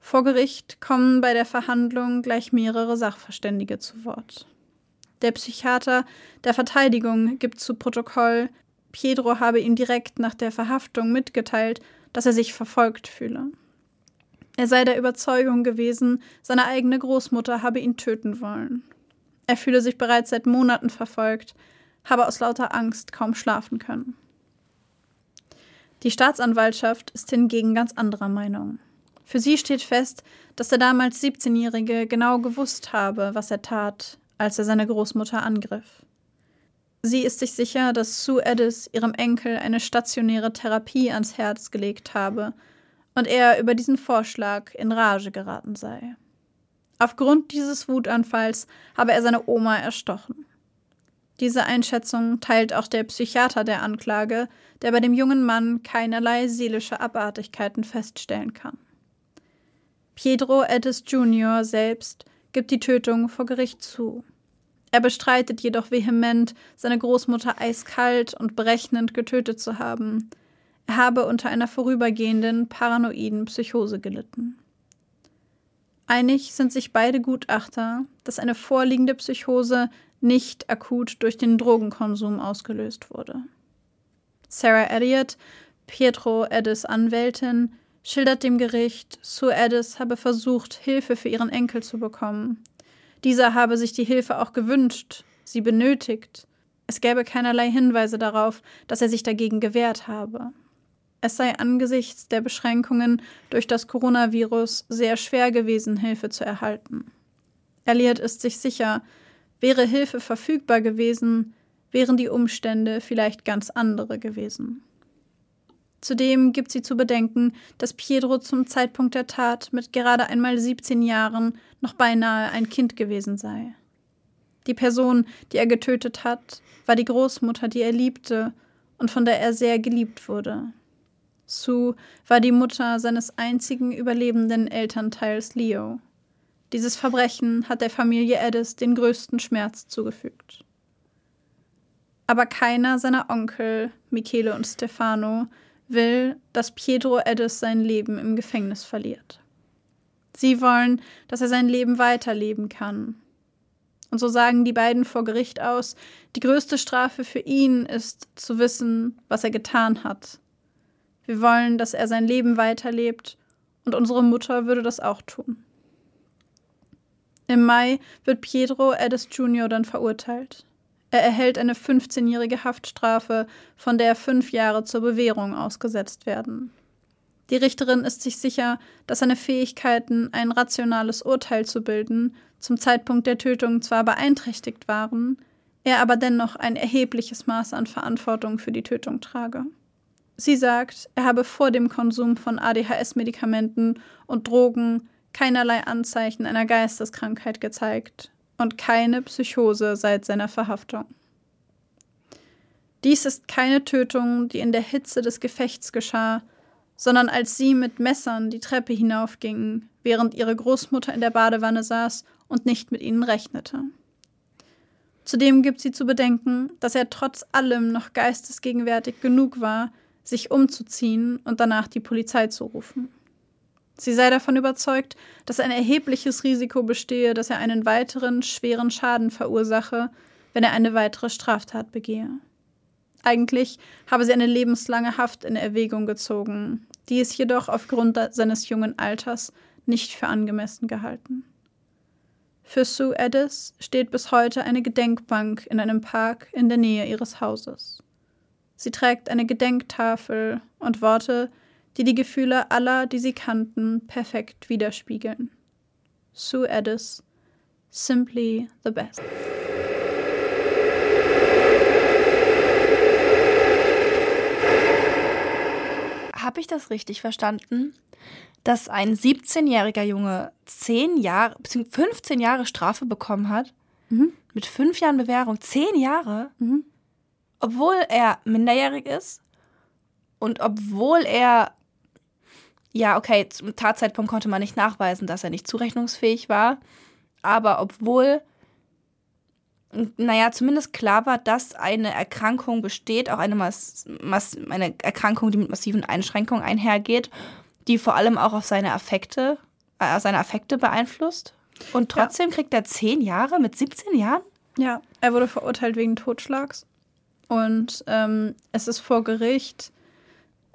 Vor Gericht kommen bei der Verhandlung gleich mehrere Sachverständige zu Wort. Der Psychiater der Verteidigung gibt zu Protokoll, Pietro habe ihm direkt nach der Verhaftung mitgeteilt, dass er sich verfolgt fühle. Er sei der Überzeugung gewesen, seine eigene Großmutter habe ihn töten wollen. Er fühle sich bereits seit Monaten verfolgt, habe aus lauter Angst kaum schlafen können. Die Staatsanwaltschaft ist hingegen ganz anderer Meinung. Für sie steht fest, dass der damals 17-Jährige genau gewusst habe, was er tat, als er seine Großmutter angriff. Sie ist sich sicher, dass Sue Addis ihrem Enkel eine stationäre Therapie ans Herz gelegt habe und er über diesen Vorschlag in Rage geraten sei. Aufgrund dieses Wutanfalls habe er seine Oma erstochen. Diese Einschätzung teilt auch der Psychiater der Anklage, der bei dem jungen Mann keinerlei seelische Abartigkeiten feststellen kann. Pedro Addis Jr. selbst gibt die Tötung vor Gericht zu. Er bestreitet jedoch vehement, seine Großmutter eiskalt und berechnend getötet zu haben. Er habe unter einer vorübergehenden paranoiden Psychose gelitten. Einig sind sich beide Gutachter, dass eine vorliegende Psychose nicht akut durch den Drogenkonsum ausgelöst wurde. Sarah Elliott, Pietro Eddis Anwältin, schildert dem Gericht, Sue Addis habe versucht, Hilfe für ihren Enkel zu bekommen. Dieser habe sich die Hilfe auch gewünscht, sie benötigt. Es gäbe keinerlei Hinweise darauf, dass er sich dagegen gewehrt habe. Es sei angesichts der Beschränkungen durch das Coronavirus sehr schwer gewesen, Hilfe zu erhalten. Elliot ist sich sicher, wäre Hilfe verfügbar gewesen, wären die Umstände vielleicht ganz andere gewesen. Zudem gibt sie zu bedenken, dass Pietro zum Zeitpunkt der Tat mit gerade einmal 17 Jahren noch beinahe ein Kind gewesen sei. Die Person, die er getötet hat, war die Großmutter, die er liebte und von der er sehr geliebt wurde. Sue war die Mutter seines einzigen überlebenden Elternteils Leo. Dieses Verbrechen hat der Familie Addis den größten Schmerz zugefügt. Aber keiner seiner Onkel, Michele und Stefano, will, dass Pietro Eddis sein Leben im Gefängnis verliert. Sie wollen, dass er sein Leben weiterleben kann. Und so sagen die beiden vor Gericht aus, die größte Strafe für ihn ist zu wissen, was er getan hat. Wir wollen, dass er sein Leben weiterlebt, und unsere Mutter würde das auch tun. Im Mai wird Pietro Eddis Jr. dann verurteilt. Er erhält eine 15-jährige Haftstrafe, von der fünf Jahre zur Bewährung ausgesetzt werden. Die Richterin ist sich sicher, dass seine Fähigkeiten, ein rationales Urteil zu bilden, zum Zeitpunkt der Tötung zwar beeinträchtigt waren, er aber dennoch ein erhebliches Maß an Verantwortung für die Tötung trage. Sie sagt, er habe vor dem Konsum von ADHS-Medikamenten und Drogen keinerlei Anzeichen einer Geisteskrankheit gezeigt und keine Psychose seit seiner Verhaftung. Dies ist keine Tötung, die in der Hitze des Gefechts geschah, sondern als sie mit Messern die Treppe hinaufgingen, während ihre Großmutter in der Badewanne saß und nicht mit ihnen rechnete. Zudem gibt sie zu bedenken, dass er trotz allem noch geistesgegenwärtig genug war, sich umzuziehen und danach die Polizei zu rufen. Sie sei davon überzeugt, dass ein erhebliches Risiko bestehe, dass er einen weiteren schweren Schaden verursache, wenn er eine weitere Straftat begehe. Eigentlich habe sie eine lebenslange Haft in Erwägung gezogen, die es jedoch aufgrund seines jungen Alters nicht für angemessen gehalten. Für Sue Addis steht bis heute eine Gedenkbank in einem Park in der Nähe ihres Hauses. Sie trägt eine Gedenktafel und Worte, die die Gefühle aller, die sie kannten, perfekt widerspiegeln. Sue Addis, simply the best. Habe ich das richtig verstanden, dass ein 17-jähriger Junge 10 Jahre, bzw. 15 Jahre Strafe bekommen hat? Mhm. Mit fünf Jahren Bewährung, zehn Jahre? Mhm. obwohl er minderjährig ist und obwohl er, ja, okay, zum Tatzeitpunkt konnte man nicht nachweisen, dass er nicht zurechnungsfähig war, aber obwohl, naja, zumindest klar war, dass eine Erkrankung besteht, auch eine, Mas Mas eine Erkrankung, die mit massiven Einschränkungen einhergeht, die vor allem auch auf seine Affekte, äh, seine Affekte beeinflusst. Und trotzdem ja. kriegt er zehn Jahre mit 17 Jahren? Ja, er wurde verurteilt wegen Totschlags. Und ähm, es ist vor Gericht,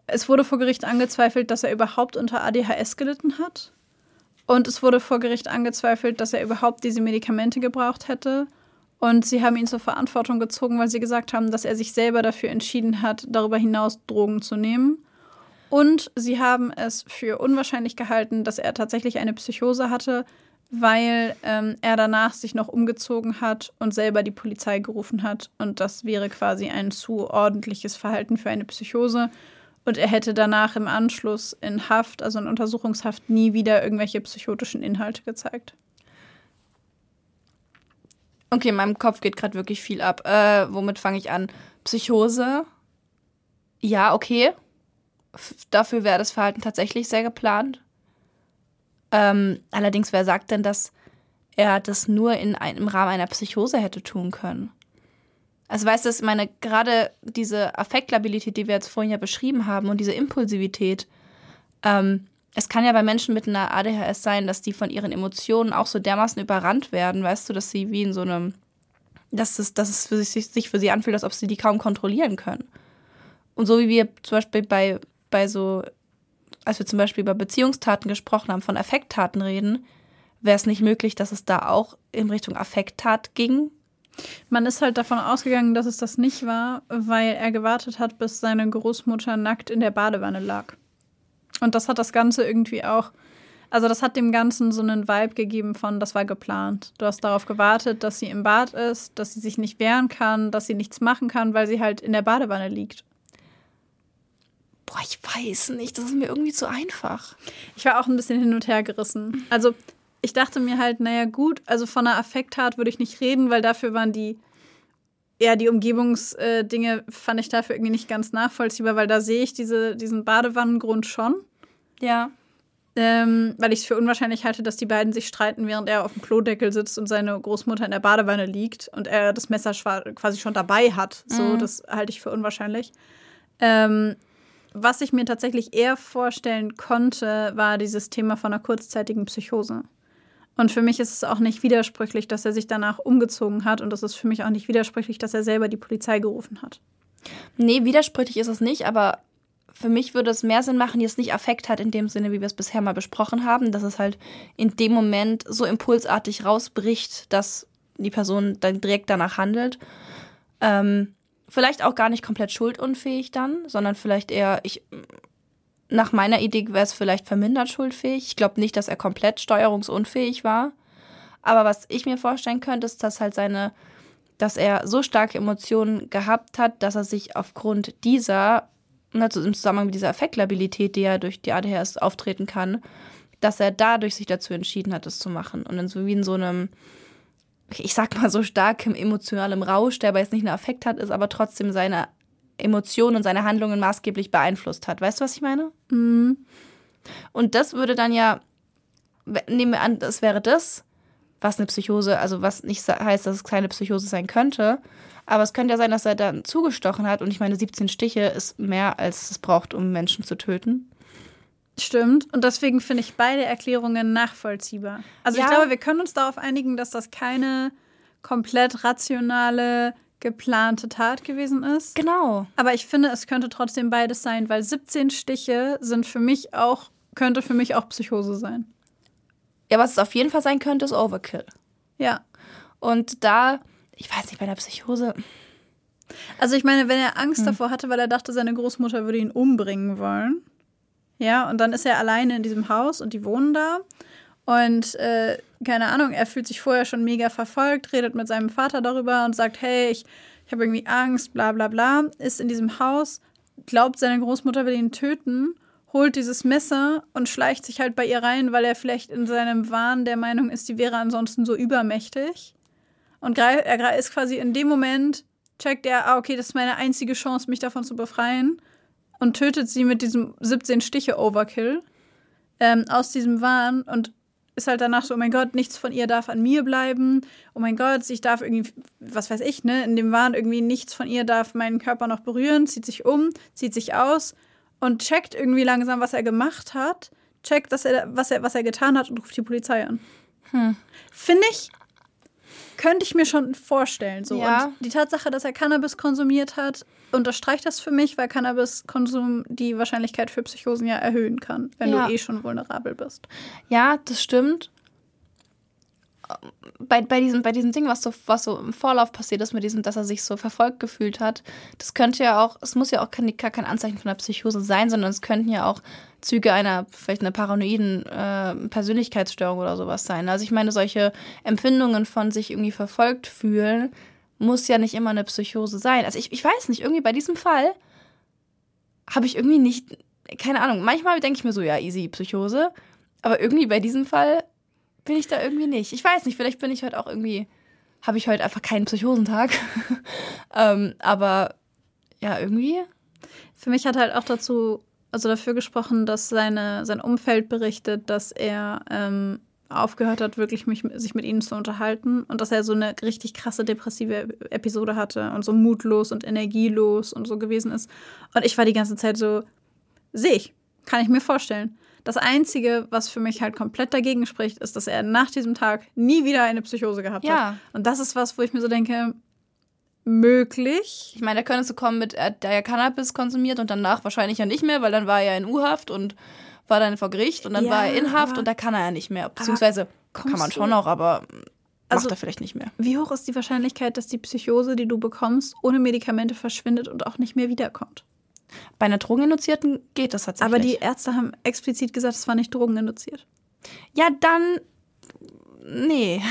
es wurde vor Gericht angezweifelt, dass er überhaupt unter ADHS gelitten hat. Und es wurde vor Gericht angezweifelt, dass er überhaupt diese Medikamente gebraucht hätte. Und sie haben ihn zur Verantwortung gezogen, weil sie gesagt haben, dass er sich selber dafür entschieden hat, darüber hinaus Drogen zu nehmen. Und sie haben es für unwahrscheinlich gehalten, dass er tatsächlich eine Psychose hatte, weil ähm, er danach sich noch umgezogen hat und selber die Polizei gerufen hat. Und das wäre quasi ein zu ordentliches Verhalten für eine Psychose. Und er hätte danach im Anschluss in Haft, also in Untersuchungshaft, nie wieder irgendwelche psychotischen Inhalte gezeigt. Okay, in meinem Kopf geht gerade wirklich viel ab. Äh, womit fange ich an? Psychose. Ja, okay. F dafür wäre das Verhalten tatsächlich sehr geplant. Ähm, allerdings, wer sagt denn, dass er das nur in ein, im Rahmen einer Psychose hätte tun können? Also weißt du, ich meine, gerade diese Affektlabilität, die wir jetzt vorhin ja beschrieben haben und diese Impulsivität, ähm, es kann ja bei Menschen mit einer ADHS sein, dass die von ihren Emotionen auch so dermaßen überrannt werden, weißt du, dass sie wie in so einem, dass es, dass es für sich, sich für sie anfühlt, als ob sie die kaum kontrollieren können. Und so wie wir zum Beispiel bei, bei so als wir zum Beispiel über Beziehungstaten gesprochen haben, von Affekttaten reden, wäre es nicht möglich, dass es da auch in Richtung Affekttat ging? Man ist halt davon ausgegangen, dass es das nicht war, weil er gewartet hat, bis seine Großmutter nackt in der Badewanne lag. Und das hat das Ganze irgendwie auch, also das hat dem Ganzen so einen Vibe gegeben von, das war geplant. Du hast darauf gewartet, dass sie im Bad ist, dass sie sich nicht wehren kann, dass sie nichts machen kann, weil sie halt in der Badewanne liegt. Boah, ich weiß nicht, das ist mir irgendwie zu einfach. Ich war auch ein bisschen hin und her gerissen. Also, ich dachte mir halt, naja, gut, also von einer Affekttat würde ich nicht reden, weil dafür waren die, ja, die Umgebungsdinge äh, fand ich dafür irgendwie nicht ganz nachvollziehbar, weil da sehe ich diese, diesen Badewannengrund schon. Ja. Ähm, weil ich es für unwahrscheinlich halte, dass die beiden sich streiten, während er auf dem Klodeckel sitzt und seine Großmutter in der Badewanne liegt und er das Messer quasi schon dabei hat. So, mhm. das halte ich für unwahrscheinlich. Ähm, was ich mir tatsächlich eher vorstellen konnte, war dieses Thema von einer kurzzeitigen Psychose. Und für mich ist es auch nicht widersprüchlich, dass er sich danach umgezogen hat. Und es ist für mich auch nicht widersprüchlich, dass er selber die Polizei gerufen hat. Nee, widersprüchlich ist es nicht, aber für mich würde es mehr Sinn machen, die es nicht Affekt hat in dem Sinne, wie wir es bisher mal besprochen haben, dass es halt in dem Moment so impulsartig rausbricht, dass die Person dann direkt danach handelt. Ähm, vielleicht auch gar nicht komplett schuldunfähig dann, sondern vielleicht eher, ich, nach meiner Idee wäre es vielleicht vermindert schuldfähig. Ich glaube nicht, dass er komplett steuerungsunfähig war. Aber was ich mir vorstellen könnte, ist, dass halt seine, dass er so starke Emotionen gehabt hat, dass er sich aufgrund dieser, ne, im Zusammenhang mit dieser Affektlabilität, die ja durch die ADHS auftreten kann, dass er dadurch sich dazu entschieden hat, es zu machen. Und dann so wie in so einem, ich sag mal so starkem emotionalem Rausch, der aber jetzt nicht einen Affekt hat, ist, aber trotzdem seine Emotionen und seine Handlungen maßgeblich beeinflusst hat. Weißt du, was ich meine? Mhm. Und das würde dann ja, nehmen wir an, das wäre das, was eine Psychose, also was nicht heißt, dass es keine Psychose sein könnte. Aber es könnte ja sein, dass er dann zugestochen hat. Und ich meine, 17 Stiche ist mehr, als es braucht, um Menschen zu töten. Stimmt. Und deswegen finde ich beide Erklärungen nachvollziehbar. Also ja. ich glaube, wir können uns darauf einigen, dass das keine komplett rationale, geplante Tat gewesen ist. Genau. Aber ich finde, es könnte trotzdem beides sein, weil 17 Stiche sind für mich auch, könnte für mich auch Psychose sein. Ja, was es auf jeden Fall sein könnte, ist Overkill. Ja. Und da, ich weiß nicht, bei der Psychose. Also ich meine, wenn er Angst hm. davor hatte, weil er dachte, seine Großmutter würde ihn umbringen wollen, ja, und dann ist er alleine in diesem Haus und die wohnen da. Und äh, keine Ahnung, er fühlt sich vorher schon mega verfolgt, redet mit seinem Vater darüber und sagt, hey, ich, ich habe irgendwie Angst, bla bla bla, ist in diesem Haus, glaubt, seine Großmutter will ihn töten, holt dieses Messer und schleicht sich halt bei ihr rein, weil er vielleicht in seinem Wahn der Meinung ist, die wäre ansonsten so übermächtig. Und er ist quasi in dem Moment checkt er, ah, okay, das ist meine einzige Chance, mich davon zu befreien. Und tötet sie mit diesem 17 Stiche Overkill ähm, aus diesem Wahn und ist halt danach so, oh mein Gott, nichts von ihr darf an mir bleiben. Oh mein Gott, ich darf irgendwie, was weiß ich, ne, in dem Wahn irgendwie nichts von ihr darf meinen Körper noch berühren, zieht sich um, zieht sich aus und checkt irgendwie langsam, was er gemacht hat, checkt, dass er, was, er, was er getan hat und ruft die Polizei an. Hm. Finde ich, könnte ich mir schon vorstellen. So. Ja. Und die Tatsache, dass er Cannabis konsumiert hat, unterstreicht das für mich, weil Cannabiskonsum die Wahrscheinlichkeit für Psychosen ja erhöhen kann, wenn Ja. du eh schon vulnerabel bist. Ja, das stimmt. Bei, bei, diesem, bei diesem Ding, was so, was so im Vorlauf passiert ist, mit diesem, dass er sich so verfolgt gefühlt hat, das könnte ja auch, es muss ja auch kein, kein Anzeichen von einer Psychose sein, sondern es könnten ja auch Züge einer, vielleicht einer paranoiden äh, Persönlichkeitsstörung oder sowas sein. Also ich meine, solche Empfindungen von sich irgendwie verfolgt fühlen, muss ja nicht immer eine Psychose sein. Also ich, ich weiß nicht, irgendwie bei diesem Fall habe ich irgendwie nicht, keine Ahnung, manchmal denke ich mir so, ja, easy Psychose, aber irgendwie bei diesem Fall bin ich da irgendwie nicht. Ich weiß nicht, vielleicht bin ich heute auch irgendwie, habe ich heute einfach keinen Psychosentag. ähm, aber ja, irgendwie. Für mich hat halt auch dazu, also dafür gesprochen, dass seine, sein Umfeld berichtet, dass er ähm, aufgehört hat, wirklich mich, sich mit ihnen zu unterhalten und dass er so eine richtig krasse depressive Episode hatte und so mutlos und energielos und so gewesen ist. Und ich war die ganze Zeit so, sehe ich, kann ich mir vorstellen. Das Einzige, was für mich halt komplett dagegen spricht, ist, dass er nach diesem Tag nie wieder eine Psychose gehabt hat. Ja. Und das ist was, wo ich mir so denke, möglich. Ich meine, da könntest du kommen mit, er hat ja Cannabis konsumiert und danach wahrscheinlich ja nicht mehr, weil dann war er ja in U-Haft und war dann vor Gericht und dann Ja, war er in Haft und da kann er ja nicht mehr. Beziehungsweise kann man du- schon noch, aber Also- macht er vielleicht nicht mehr. Wie hoch ist die Wahrscheinlichkeit, dass die Psychose, die du bekommst, ohne Medikamente verschwindet und auch nicht mehr wiederkommt? Bei einer Drogeninduzierten geht das tatsächlich. Aber die Ärzte haben explizit gesagt, es war nicht drogeninduziert. Ja, dann. Nee.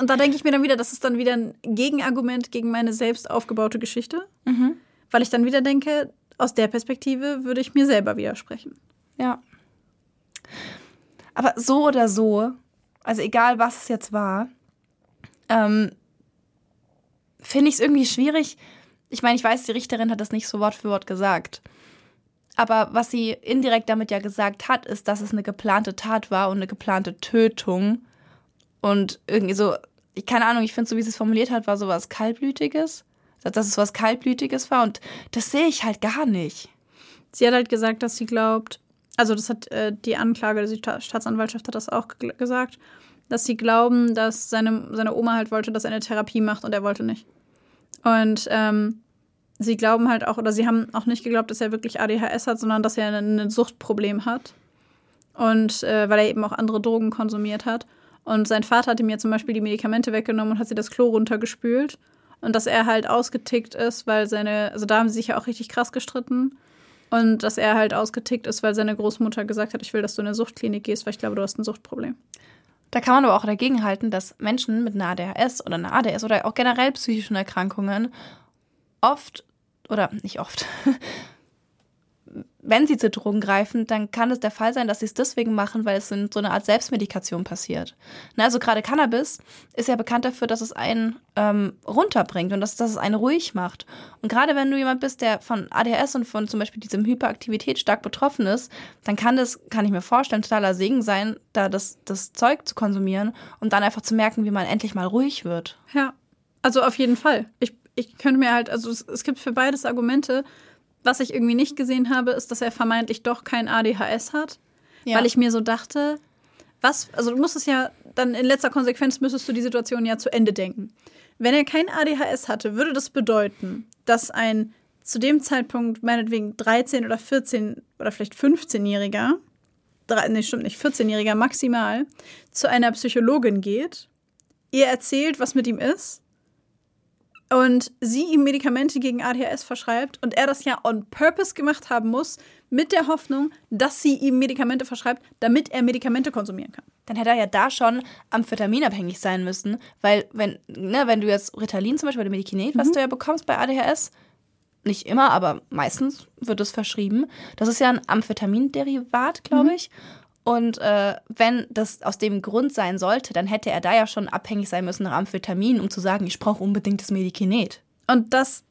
Und da denke ich mir dann wieder, das ist dann wieder ein Gegenargument gegen meine selbst aufgebaute Geschichte, Mhm. weil ich dann wieder denke, aus der Perspektive würde ich mir selber widersprechen. Ja. Aber so oder so, also egal was es jetzt war, ähm, finde ich es irgendwie schwierig. Ich meine, ich weiß, die Richterin hat das nicht so Wort für Wort gesagt. Aber was sie indirekt damit ja gesagt hat, ist, dass es eine geplante Tat war und eine geplante Tötung. Und irgendwie so, ich keine Ahnung, ich finde so, wie sie es formuliert hat, war so was Kaltblütiges. Dass es was Kaltblütiges war. Und das sehe ich halt gar nicht. Sie hat halt gesagt, dass sie glaubt, also das hat äh, die Anklage, die Sta- Staatsanwaltschaft hat das auch ge- gesagt, dass sie glauben, dass seine, seine Oma halt wollte, dass er eine Therapie macht und er wollte nicht. Und ähm, sie glauben halt auch, oder sie haben auch nicht geglaubt, dass er wirklich ADHS hat, sondern dass er ein, ein Suchtproblem hat. Und äh, weil er eben auch andere Drogen konsumiert hat. Und sein Vater hat ihm ja zum Beispiel die Medikamente weggenommen und hat sie das Klo runtergespült. Und dass er halt ausgetickt ist, weil seine, also da haben sie sich ja auch richtig krass gestritten. Und dass er halt ausgetickt ist, weil seine Großmutter gesagt hat, ich will, dass du in eine Suchtklinik gehst, weil ich glaube, du hast ein Suchtproblem. Da kann man aber auch dagegen halten, dass Menschen mit einer ADHS oder einer ADS oder auch generell psychischen Erkrankungen oft oder nicht oft, wenn sie zu Drogen greifen, dann kann es der Fall sein, dass sie es deswegen machen, weil es in so eine Art Selbstmedikation passiert. Na, also gerade Cannabis ist ja bekannt dafür, dass es einen ähm, runterbringt und dass, dass es einen ruhig macht. Und gerade wenn du jemand bist, der von ADHS und von zum Beispiel diesem Hyperaktivität stark betroffen ist, dann kann das, kann ich mir vorstellen, totaler Segen sein, da das, das Zeug zu konsumieren und dann einfach zu merken, wie man endlich mal ruhig wird. Ja, also auf jeden Fall. Ich, ich könnte mir halt, also es, es gibt für beides Argumente. Was ich irgendwie nicht gesehen habe, ist, dass er vermeintlich doch kein ADHS hat. Ja. Weil ich mir so dachte, was, also du musst es ja, dann in letzter Konsequenz müsstest du die Situation ja zu Ende denken. Wenn er kein ADHS hatte, würde das bedeuten, dass ein zu dem Zeitpunkt meinetwegen 13 oder 14 oder vielleicht 15-Jähriger, drei- nee, stimmt nicht, 14-Jähriger maximal, zu einer Psychologin geht, ihr erzählt, was mit ihm ist und sie ihm Medikamente gegen ADHS verschreibt und er das ja on purpose gemacht haben muss, mit der Hoffnung, dass sie ihm Medikamente verschreibt, damit er Medikamente konsumieren kann. dann hätte er ja da schon amphetaminabhängig sein müssen, weil wenn, ne, wenn du jetzt Ritalin zum Beispiel oder Medikinet, was du ja bekommst bei ADHS, nicht immer, aber meistens wird es verschrieben. Das ist ja ein Amphetaminderivat, glaube ich. Und äh, wenn das aus dem Grund sein sollte, dann hätte er da ja schon abhängig sein müssen nach Amphetamin, um zu sagen, ich brauche unbedingt das Medikinet. Und das,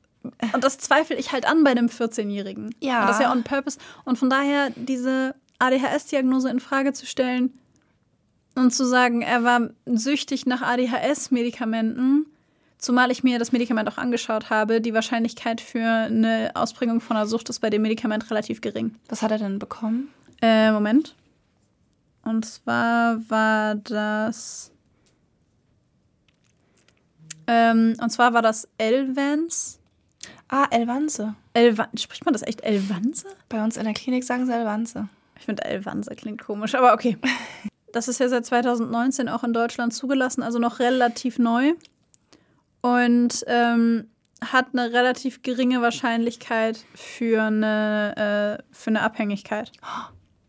und das zweifle ich halt an bei einem 14-Jährigen. Ja. Und das ist ja on purpose. Und von daher diese ADHS-Diagnose in Frage zu stellen und zu sagen, er war süchtig nach ADHS-Medikamenten, zumal ich mir das Medikament auch angeschaut habe, die Wahrscheinlichkeit für eine Ausprägung von einer Sucht ist bei dem Medikament relativ gering. Was hat er denn bekommen? Äh, Moment. Und zwar war das. Ähm, und zwar war das Elvans. Ah, Elvanse. Elvan Spricht man das echt Elvanse? Bei uns in der Klinik sagen sie Elvanse. Ich finde Elvanse klingt komisch, aber okay. Das ist ja seit 2019 auch in Deutschland zugelassen, also noch relativ neu. Und ähm, hat eine relativ geringe Wahrscheinlichkeit für eine, äh, für eine Abhängigkeit.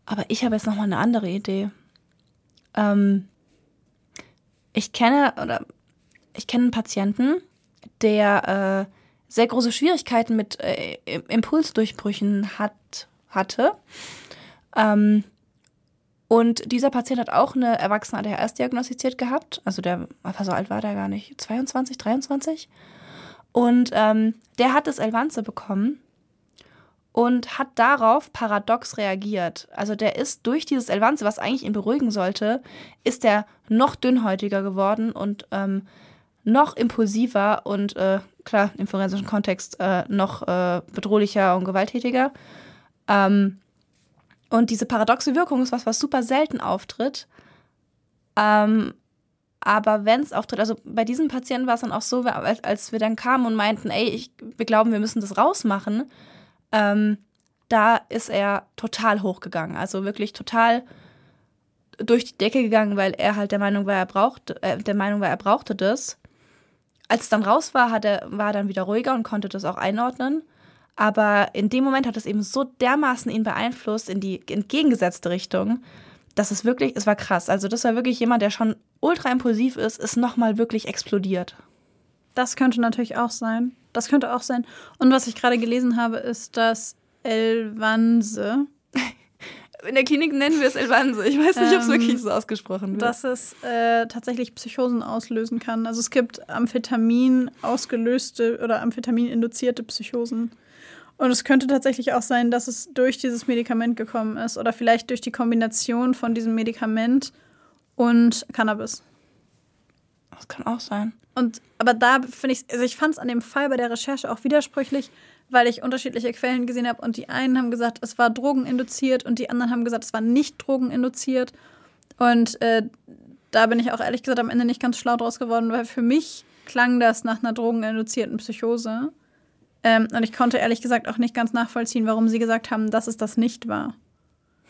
Aber ich habe jetzt noch mal eine andere Idee. Ähm, ich kenne oder ich kenne einen Patienten, der äh, sehr große Schwierigkeiten mit äh, Im- Impulsdurchbrüchen hat, hatte. Ähm, und dieser Patient hat auch eine erwachsene ADHS diagnostiziert gehabt. Also der, so alt war der gar nicht, 22, 23. Und ähm, der hat das Elvanze bekommen und hat darauf paradox reagiert. Also der ist durch dieses Elvanze, was eigentlich ihn beruhigen sollte, ist er noch dünnhäutiger geworden und ähm, noch impulsiver und äh, klar, im forensischen Kontext äh, noch äh, bedrohlicher und gewalttätiger. Ähm, und diese paradoxe Wirkung ist was, was super selten auftritt. Ähm, aber wenn es auftritt, also bei diesem Patienten war es dann auch so, als, wir dann kamen und meinten, ey, ich, wir glauben, wir müssen das rausmachen, ähm, da ist er total hochgegangen. Also wirklich total durch die Decke gegangen, weil er halt der Meinung war, er brauchte, äh, der Meinung war, er brauchte das. Als es dann raus war, hat er, war er dann wieder ruhiger und konnte das auch einordnen. Aber in dem Moment hat es eben so dermaßen ihn beeinflusst in die entgegengesetzte Richtung, dass es wirklich, es war krass. Also das war wirklich jemand, der schon ultra impulsiv ist, ist nochmal wirklich explodiert. Das könnte natürlich auch sein. Das könnte auch sein. Und was ich gerade gelesen habe, ist, dass Elvanse, In der Klinik nennen wir es Elvanse. Ich weiß nicht, ob es Ähm, wirklich so ausgesprochen wird. dass es äh, tatsächlich Psychosen auslösen kann. Also es gibt Amphetamin ausgelöste oder Amphetamin induzierte Psychosen. Und es könnte tatsächlich auch sein, dass es durch dieses Medikament gekommen ist oder vielleicht durch die Kombination von diesem Medikament und Cannabis. das kann auch sein. Und aber da finde ich, also ich fand es an dem Fall bei der Recherche auch widersprüchlich, weil ich unterschiedliche Quellen gesehen habe und die einen haben gesagt, es war drogeninduziert und die anderen haben gesagt, es war nicht drogeninduziert. Und äh, da bin ich auch ehrlich gesagt am Ende nicht ganz schlau draus geworden, weil für mich klang das nach einer drogeninduzierten Psychose. Ähm, und ich konnte ehrlich gesagt auch nicht ganz nachvollziehen, warum sie gesagt haben, dass es das nicht war.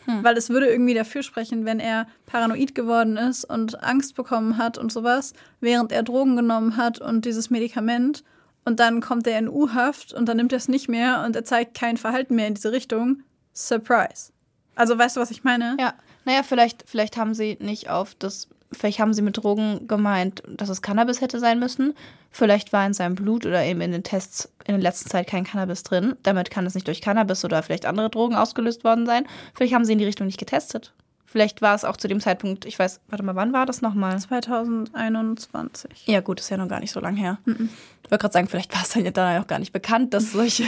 Weil es würde irgendwie dafür sprechen, wenn er paranoid geworden ist und Angst bekommen hat und sowas, während er Drogen genommen hat und dieses Medikament. Und dann kommt er in U-Haft und dann nimmt er es nicht mehr und er zeigt kein Verhalten mehr in diese Richtung. Surprise. Also weißt du, was ich meine? Ja, naja, vielleicht, vielleicht haben sie nicht auf das, vielleicht haben sie mit Drogen gemeint, dass es Cannabis hätte sein müssen. Vielleicht war in seinem Blut oder eben in den Tests in der letzten Zeit kein Cannabis drin. Damit kann es nicht durch Cannabis oder vielleicht andere Drogen ausgelöst worden sein. Vielleicht haben sie in die Richtung nicht getestet. Vielleicht war es auch zu dem Zeitpunkt, ich weiß, warte mal, wann war das nochmal? 2021. Ja, gut, ist ja noch gar nicht so lange her. Ich wollte gerade sagen, vielleicht war es dann ja dann auch gar nicht bekannt, dass solche,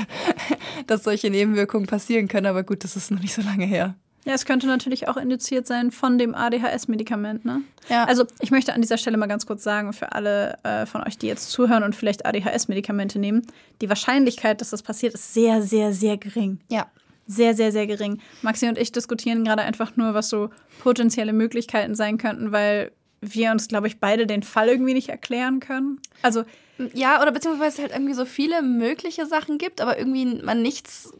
dass solche Nebenwirkungen passieren können, aber gut, das ist noch nicht so lange her. Ja, es könnte natürlich auch induziert sein von dem ADHS-Medikament, ne? Ja. Also ich möchte an dieser Stelle mal ganz kurz sagen, für alle äh, von euch, die jetzt zuhören und vielleicht ADHS-Medikamente nehmen, die Wahrscheinlichkeit, dass das passiert, ist sehr, sehr, sehr gering. Ja. Sehr, sehr, sehr gering. Maxi und ich diskutieren gerade einfach nur, was so potenzielle Möglichkeiten sein könnten, weil wir uns, glaube ich, beide den Fall irgendwie nicht erklären können. Also Ja, oder beziehungsweise es halt irgendwie so viele mögliche Sachen gibt, aber irgendwie man nichts,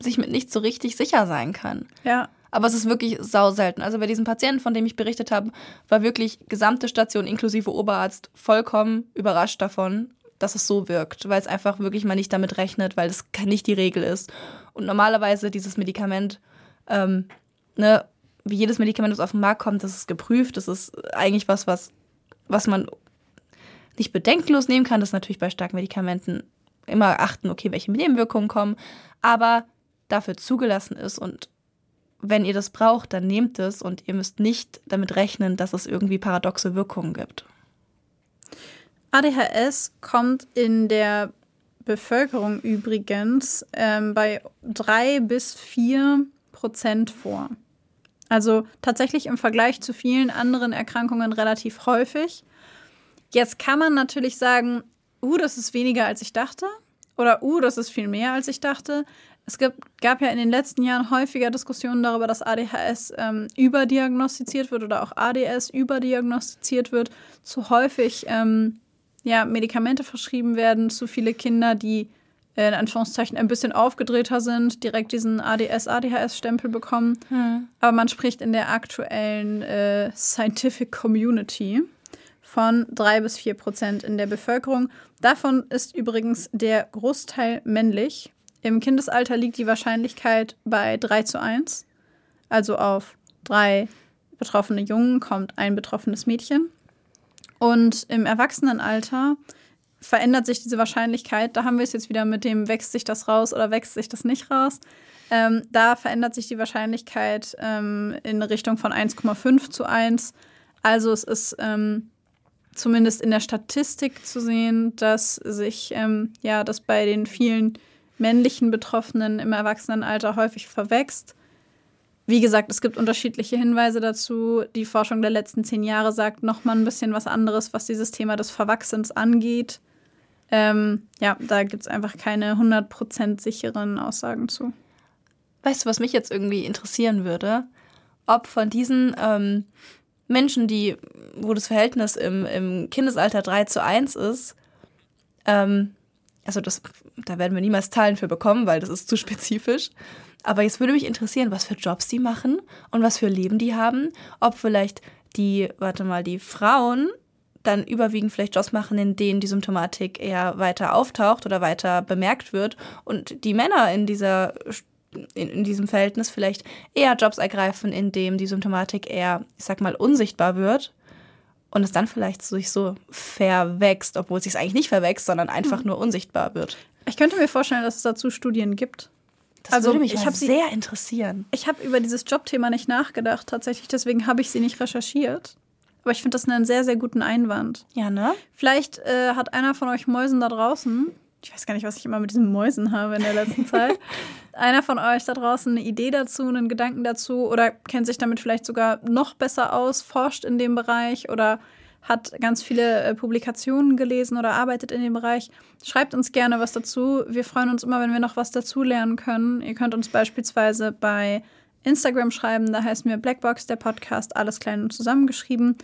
sich mit nichts so richtig sicher sein kann. ja, Aber es ist wirklich sau selten. Also bei diesem Patienten, von dem ich berichtet habe, war wirklich gesamte Station inklusive Oberarzt vollkommen überrascht davon, dass es so wirkt, weil es einfach wirklich mal nicht damit rechnet, weil das nicht die Regel ist. Und normalerweise dieses Medikament, ähm, ne, wie jedes Medikament, das auf den Markt kommt, das ist geprüft, das ist eigentlich was, was, was man nicht bedenkenlos nehmen kann. Das ist natürlich bei starken Medikamenten immer achten, okay, welche Nebenwirkungen kommen, aber dafür zugelassen ist und wenn ihr das braucht, dann nehmt es und ihr müsst nicht damit rechnen, dass es irgendwie paradoxe Wirkungen gibt. ADHS kommt in der Bevölkerung übrigens ähm, bei drei bis vier Prozent vor. Also tatsächlich im Vergleich zu vielen anderen Erkrankungen relativ häufig. Jetzt kann man natürlich sagen, uh, das ist weniger als ich dachte. Oder uh, das ist viel mehr als ich dachte. Es gibt, gab ja in den letzten Jahren häufiger Diskussionen darüber, dass ADHS ähm, überdiagnostiziert wird oder auch ADS überdiagnostiziert wird. Zu häufig ähm, ja, Medikamente verschrieben werden, zu viele Kinder, die äh, in Anführungszeichen ein bisschen aufgedrehter sind, direkt diesen ADS-ADHS-Stempel bekommen. Hm. Aber man spricht in der aktuellen äh, Scientific Community von drei bis vier Prozent in der Bevölkerung. Davon ist übrigens der Großteil männlich. Im Kindesalter liegt die Wahrscheinlichkeit bei 3 zu 1. Also auf drei betroffene Jungen kommt ein betroffenes Mädchen. Und im Erwachsenenalter verändert sich diese Wahrscheinlichkeit. Da haben wir es jetzt wieder mit dem, wächst sich das raus oder wächst sich das nicht raus. Ähm, da verändert sich die Wahrscheinlichkeit ähm, in Richtung von 1,5 zu 1. Also es ist ähm, zumindest in der Statistik zu sehen, dass sich ähm, ja, das bei den vielen männlichen Betroffenen im Erwachsenenalter häufig verwächst. Wie gesagt, es gibt unterschiedliche Hinweise dazu. Die Forschung der letzten zehn Jahre sagt noch mal ein bisschen was anderes, was dieses Thema des Verwachsens angeht. Ähm, ja, da gibt es einfach keine 100% sicheren Aussagen zu. Weißt du, was mich jetzt irgendwie interessieren würde? Ob von diesen ähm, Menschen, die, wo das Verhältnis im, im Kindesalter 3 zu 1 ist, ähm, also das, da werden wir niemals Zahlen für bekommen, weil das ist zu spezifisch. Aber jetzt würde mich interessieren, was für Jobs die machen und was für Leben die haben. Ob vielleicht die, warte mal, die Frauen dann überwiegend vielleicht Jobs machen, in denen die Symptomatik eher weiter auftaucht oder weiter bemerkt wird und die Männer in dieser in, diesem Verhältnis vielleicht eher Jobs ergreifen, in dem die Symptomatik eher, ich sag mal, unsichtbar wird und es dann vielleicht sich so verwächst, obwohl es sich eigentlich nicht verwächst, sondern einfach mhm. nur unsichtbar wird. Ich könnte mir vorstellen, dass es dazu Studien gibt. Das also, würde mich ich sehr interessieren. Ich habe über dieses Jobthema nicht nachgedacht, tatsächlich, deswegen habe ich sie nicht recherchiert. Aber ich finde das einen sehr, sehr guten Einwand. Ja, ne? Vielleicht äh, hat einer von euch Mäusen da draußen ich weiß gar nicht, was ich immer mit diesen Mäusen habe in der letzten Zeit. Einer von euch da draußen eine Idee dazu, einen Gedanken dazu oder kennt sich damit vielleicht sogar noch besser aus, forscht in dem Bereich oder hat ganz viele äh, Publikationen gelesen oder arbeitet in dem Bereich. Schreibt uns gerne was dazu. Wir freuen uns immer, wenn wir noch was dazu lernen können. Ihr könnt uns beispielsweise bei Instagram schreiben, da heißen wir Blackbox, der Podcast, alles klein und zusammengeschrieben.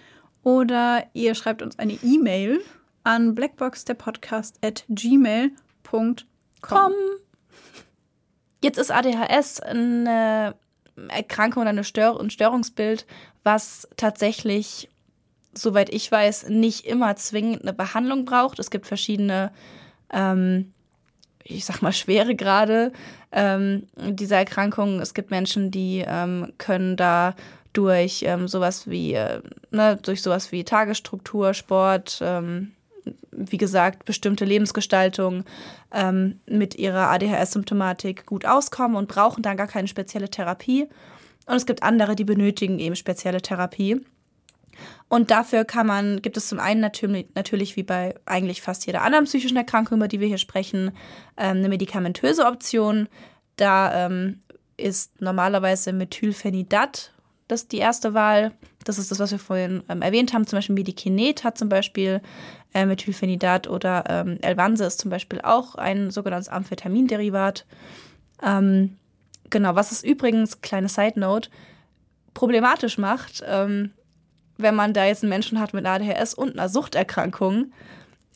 Oder ihr schreibt uns eine E-Mail an blackboxderpodcast.gmail.com. Jetzt ist ADHS eine Erkrankung oder eine Stör ein Störungsbild, was tatsächlich, soweit ich weiß, nicht immer zwingend eine Behandlung braucht. Es gibt verschiedene, ähm, ich sag mal, schwere Grade ähm, dieser Erkrankung. Es gibt Menschen, die ähm, können da durch ähm, sowas wie, äh, ne, durch sowas wie Tagesstruktur, Sport, ähm, wie gesagt, bestimmte Lebensgestaltung ähm, mit ihrer ADHS-Symptomatik gut auskommen und brauchen dann gar keine spezielle Therapie. Und es gibt andere, die benötigen eben spezielle Therapie. Und dafür kann man, gibt es zum einen natürlich, natürlich wie bei eigentlich fast jeder anderen psychischen Erkrankung, über die wir hier sprechen, ähm, eine medikamentöse Option. Da ähm, ist normalerweise Methylphenidat das die erste Wahl. Das ist das, was wir vorhin ähm, erwähnt haben. Zum Beispiel Medikinet hat zum Beispiel äh, Methylphenidat oder ähm, Elvanse ist zum Beispiel auch ein sogenanntes Amphetaminderivat. Ähm, genau, was es übrigens, kleine Side Note, problematisch macht, ähm, wenn man da jetzt einen Menschen hat mit ADHS und einer Suchterkrankung,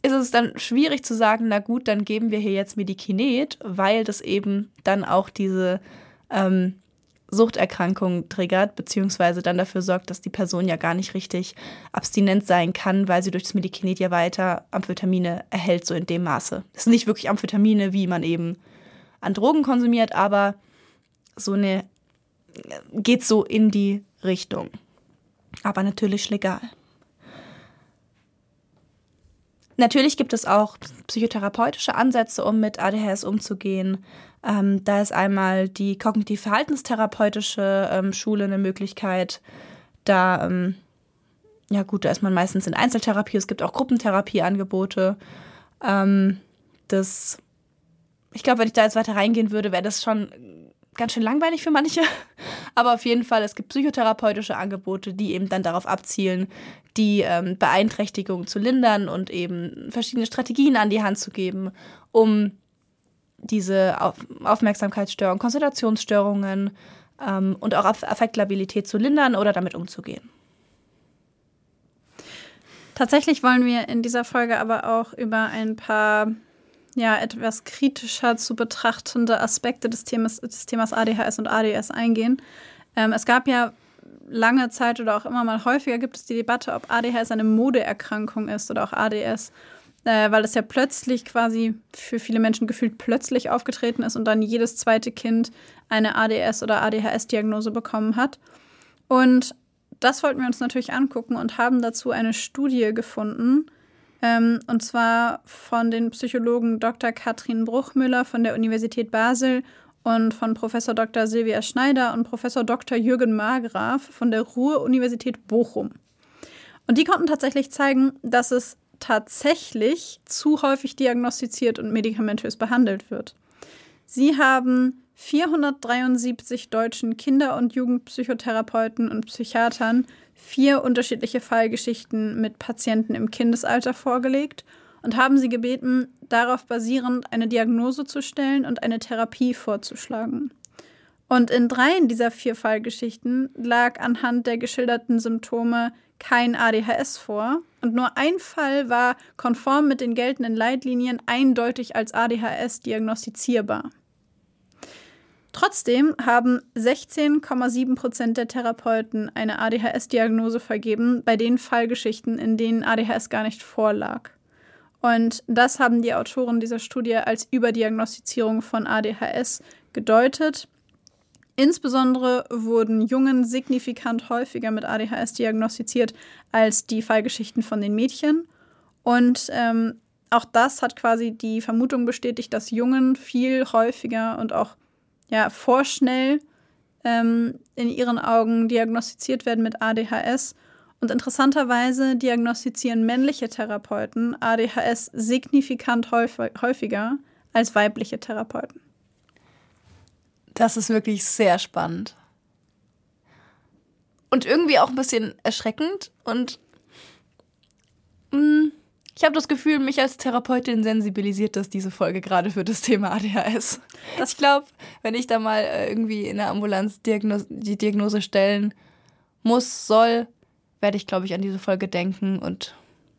ist es dann schwierig zu sagen, na gut, dann geben wir hier jetzt Medikinet, weil das eben dann auch diese ähm, Suchterkrankung triggert, beziehungsweise dann dafür sorgt, dass die Person ja gar nicht richtig abstinent sein kann, weil sie durch das Medikinet ja weiter Amphetamine erhält, so in dem Maße. Das sind nicht wirklich Amphetamine, wie man eben an Drogen konsumiert, aber so eine geht so in die Richtung. Aber natürlich legal. Natürlich gibt es auch psychotherapeutische Ansätze, um mit ADHS umzugehen. Ähm, da ist einmal die kognitiv-verhaltenstherapeutische ähm, Schule eine Möglichkeit. Da, ähm, ja gut, da ist man meistens in Einzeltherapie. Es gibt auch Gruppentherapieangebote. Ähm, das ich glaube, wenn ich da jetzt weiter reingehen würde, wäre das schon ganz schön langweilig für manche. Aber auf jeden Fall, es gibt psychotherapeutische Angebote, die eben dann darauf abzielen, die ähm, Beeinträchtigung zu lindern und eben verschiedene Strategien an die Hand zu geben, um diese Auf Aufmerksamkeitsstörungen, Konzentrationsstörungen ähm, und auch Affektlabilität zu lindern oder damit umzugehen. Tatsächlich wollen wir in dieser Folge aber auch über ein paar ja, etwas kritischer zu betrachtende Aspekte des Themas, des Themas ADHS und ADS eingehen. Ähm, es gab ja lange Zeit oder auch immer mal häufiger gibt es die Debatte, ob ADHS eine Modeerkrankung ist oder auch ADS, äh, weil es ja plötzlich quasi für viele Menschen gefühlt plötzlich aufgetreten ist und dann jedes zweite Kind eine ADS oder ADHS-Diagnose bekommen hat. Und das wollten wir uns natürlich angucken und haben dazu eine Studie gefunden. Ähm, und zwar von den Psychologen Dr. Katrin Bruchmüller von der Universität Basel und von Professor Dr. Silvia Schneider und Professor Dr. Jürgen Margraf von der Ruhr-Universität Bochum. Und die konnten tatsächlich zeigen, dass es tatsächlich zu häufig diagnostiziert und medikamentös behandelt wird. Sie haben 473 deutschen Kinder- und Jugendpsychotherapeuten und Psychiatern vier unterschiedliche Fallgeschichten mit Patienten im Kindesalter vorgelegt und haben sie gebeten, darauf basierend eine Diagnose zu stellen und eine Therapie vorzuschlagen. Und in dreien dieser vier Fallgeschichten lag anhand der geschilderten Symptome kein ADHS vor und nur ein Fall war konform mit den geltenden Leitlinien eindeutig als ADHS diagnostizierbar. Trotzdem haben 16,7 Prozent der Therapeuten eine ADHS-Diagnose vergeben bei den Fallgeschichten, in denen ADHS gar nicht vorlag. Und das haben die Autoren dieser Studie als Überdiagnostizierung von ADHS gedeutet. Insbesondere wurden Jungen signifikant häufiger mit ADHS diagnostiziert als die Fallgeschichten von den Mädchen. Und ähm, auch das hat quasi die Vermutung bestätigt, dass Jungen viel häufiger und auch ja, vorschnell ähm, in ihren Augen diagnostiziert werden mit ADHS. Und interessanterweise diagnostizieren männliche Therapeuten ADHS signifikant häufiger als weibliche Therapeuten. Das ist wirklich sehr spannend. Und irgendwie auch ein bisschen erschreckend und mh, mm, ich habe das Gefühl, mich als Therapeutin sensibilisiert das diese Folge gerade für das Thema ADHS. Das ich glaube, wenn ich da mal äh, irgendwie in der Ambulanz Diagnos die Diagnose stellen muss, soll, werde ich, glaube ich, an diese Folge denken und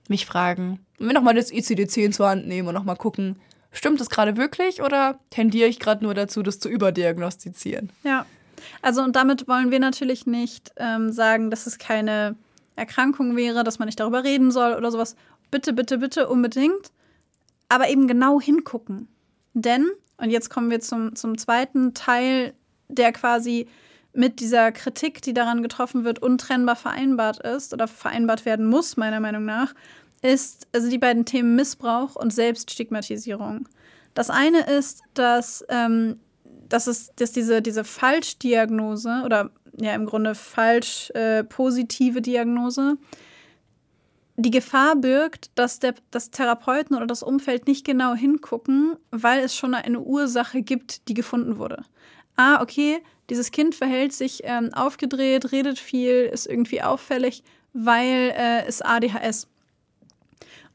mich fragen. Und mir nochmal das ICD-10 zur Hand nehmen und nochmal gucken, stimmt das gerade wirklich oder tendiere ich gerade nur dazu, das zu überdiagnostizieren? Ja. Also und damit wollen wir natürlich nicht ähm, sagen, dass es keine Erkrankung wäre, dass man nicht darüber reden soll oder sowas bitte, bitte, bitte unbedingt, aber eben genau hingucken. Denn, und jetzt kommen wir zum, zum zweiten Teil, der quasi mit dieser Kritik, die daran getroffen wird, untrennbar vereinbart ist oder vereinbart werden muss, meiner Meinung nach, ist also die beiden Themen Missbrauch und Selbststigmatisierung. Das eine ist, dass, ähm, dass, es, dass diese, diese Falschdiagnose oder ja im Grunde falsch äh, positive Diagnose die Gefahr birgt, dass der das Therapeuten oder das Umfeld nicht genau hingucken, weil es schon eine Ursache gibt, die gefunden wurde. Ah, okay, dieses Kind verhält sich ähm, aufgedreht, redet viel, ist irgendwie auffällig, weil äh, es ADHS.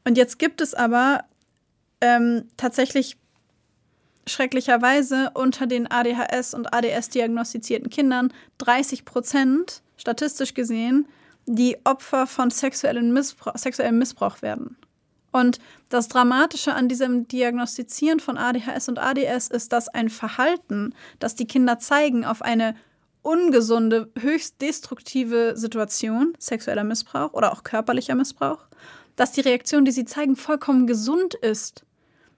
Und jetzt gibt es aber ähm, tatsächlich schrecklicherweise unter den ADHS und ADS diagnostizierten Kindern 30 Prozent, statistisch gesehen, die Opfer von sexuellem Missbrauch, sexuellem Missbrauch werden. Und das Dramatische an diesem Diagnostizieren von ADHS und ADS ist, dass ein Verhalten, das die Kinder zeigen, auf eine ungesunde, höchst destruktive Situation, sexueller Missbrauch oder auch körperlicher Missbrauch, dass die Reaktion, die sie zeigen, vollkommen gesund ist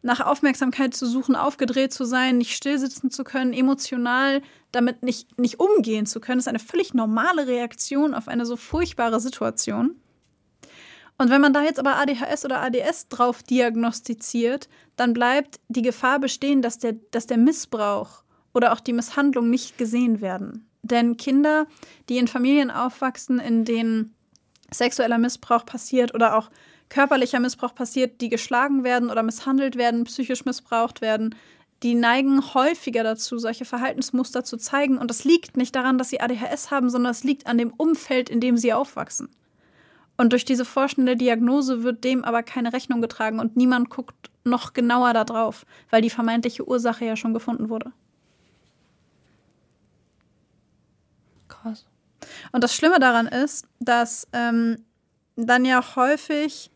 nach Aufmerksamkeit zu suchen, aufgedreht zu sein, nicht stillsitzen zu können, emotional damit nicht, nicht umgehen zu können, ist eine völlig normale Reaktion auf eine so furchtbare Situation. Und wenn man da jetzt aber ADHS oder ADS drauf diagnostiziert, dann bleibt die Gefahr bestehen, dass der, dass der Missbrauch oder auch die Misshandlung nicht gesehen werden. Denn Kinder, die in Familien aufwachsen, in denen sexueller Missbrauch passiert oder auch körperlicher Missbrauch passiert, die geschlagen werden oder misshandelt werden, psychisch missbraucht werden, die neigen häufiger dazu, solche Verhaltensmuster zu zeigen. Und das liegt nicht daran, dass sie ADHS haben, sondern es liegt an dem Umfeld, in dem sie aufwachsen. Und durch diese vorschnelle Diagnose wird dem aber keine Rechnung getragen und niemand guckt noch genauer da drauf, weil die vermeintliche Ursache ja schon gefunden wurde. Krass. Und das Schlimme daran ist, dass ähm, dann ja häufig,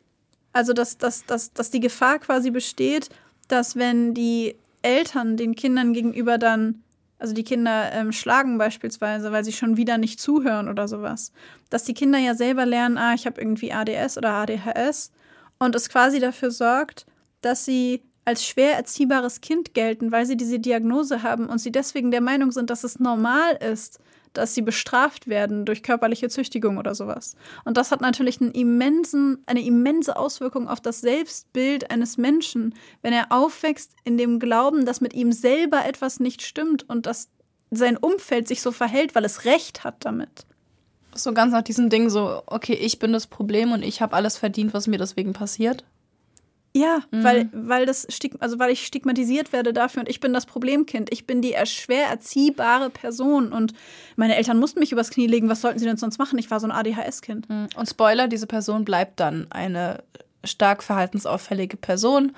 also dass, dass, dass, dass die Gefahr quasi besteht, dass wenn die Eltern den Kindern gegenüber dann, also die Kinder ähm, schlagen beispielsweise, weil sie schon wieder nicht zuhören oder sowas, dass die Kinder ja selber lernen, ah, ich habe irgendwie ADS oder ADHS und es quasi dafür sorgt, dass sie als schwer erziehbares Kind gelten, weil sie diese Diagnose haben und sie deswegen der Meinung sind, dass es normal ist, dass sie bestraft werden durch körperliche Züchtigung oder sowas. Und das hat natürlich einen immensen, eine immense Auswirkung auf das Selbstbild eines Menschen, wenn er aufwächst in dem Glauben, dass mit ihm selber etwas nicht stimmt und dass sein Umfeld sich so verhält, weil es Recht hat damit. So ganz nach diesem Ding so, okay, ich bin das Problem und ich habe alles verdient, was mir deswegen passiert. Ja, mhm. weil, weil das also weil ich stigmatisiert werde dafür und ich bin das Problemkind. Ich bin die schwer erziehbare Person und meine Eltern mussten mich übers Knie legen. Was sollten sie denn sonst machen? Ich war so ein ADHS-Kind. Mhm. Und Spoiler, diese Person bleibt dann eine stark verhaltensauffällige Person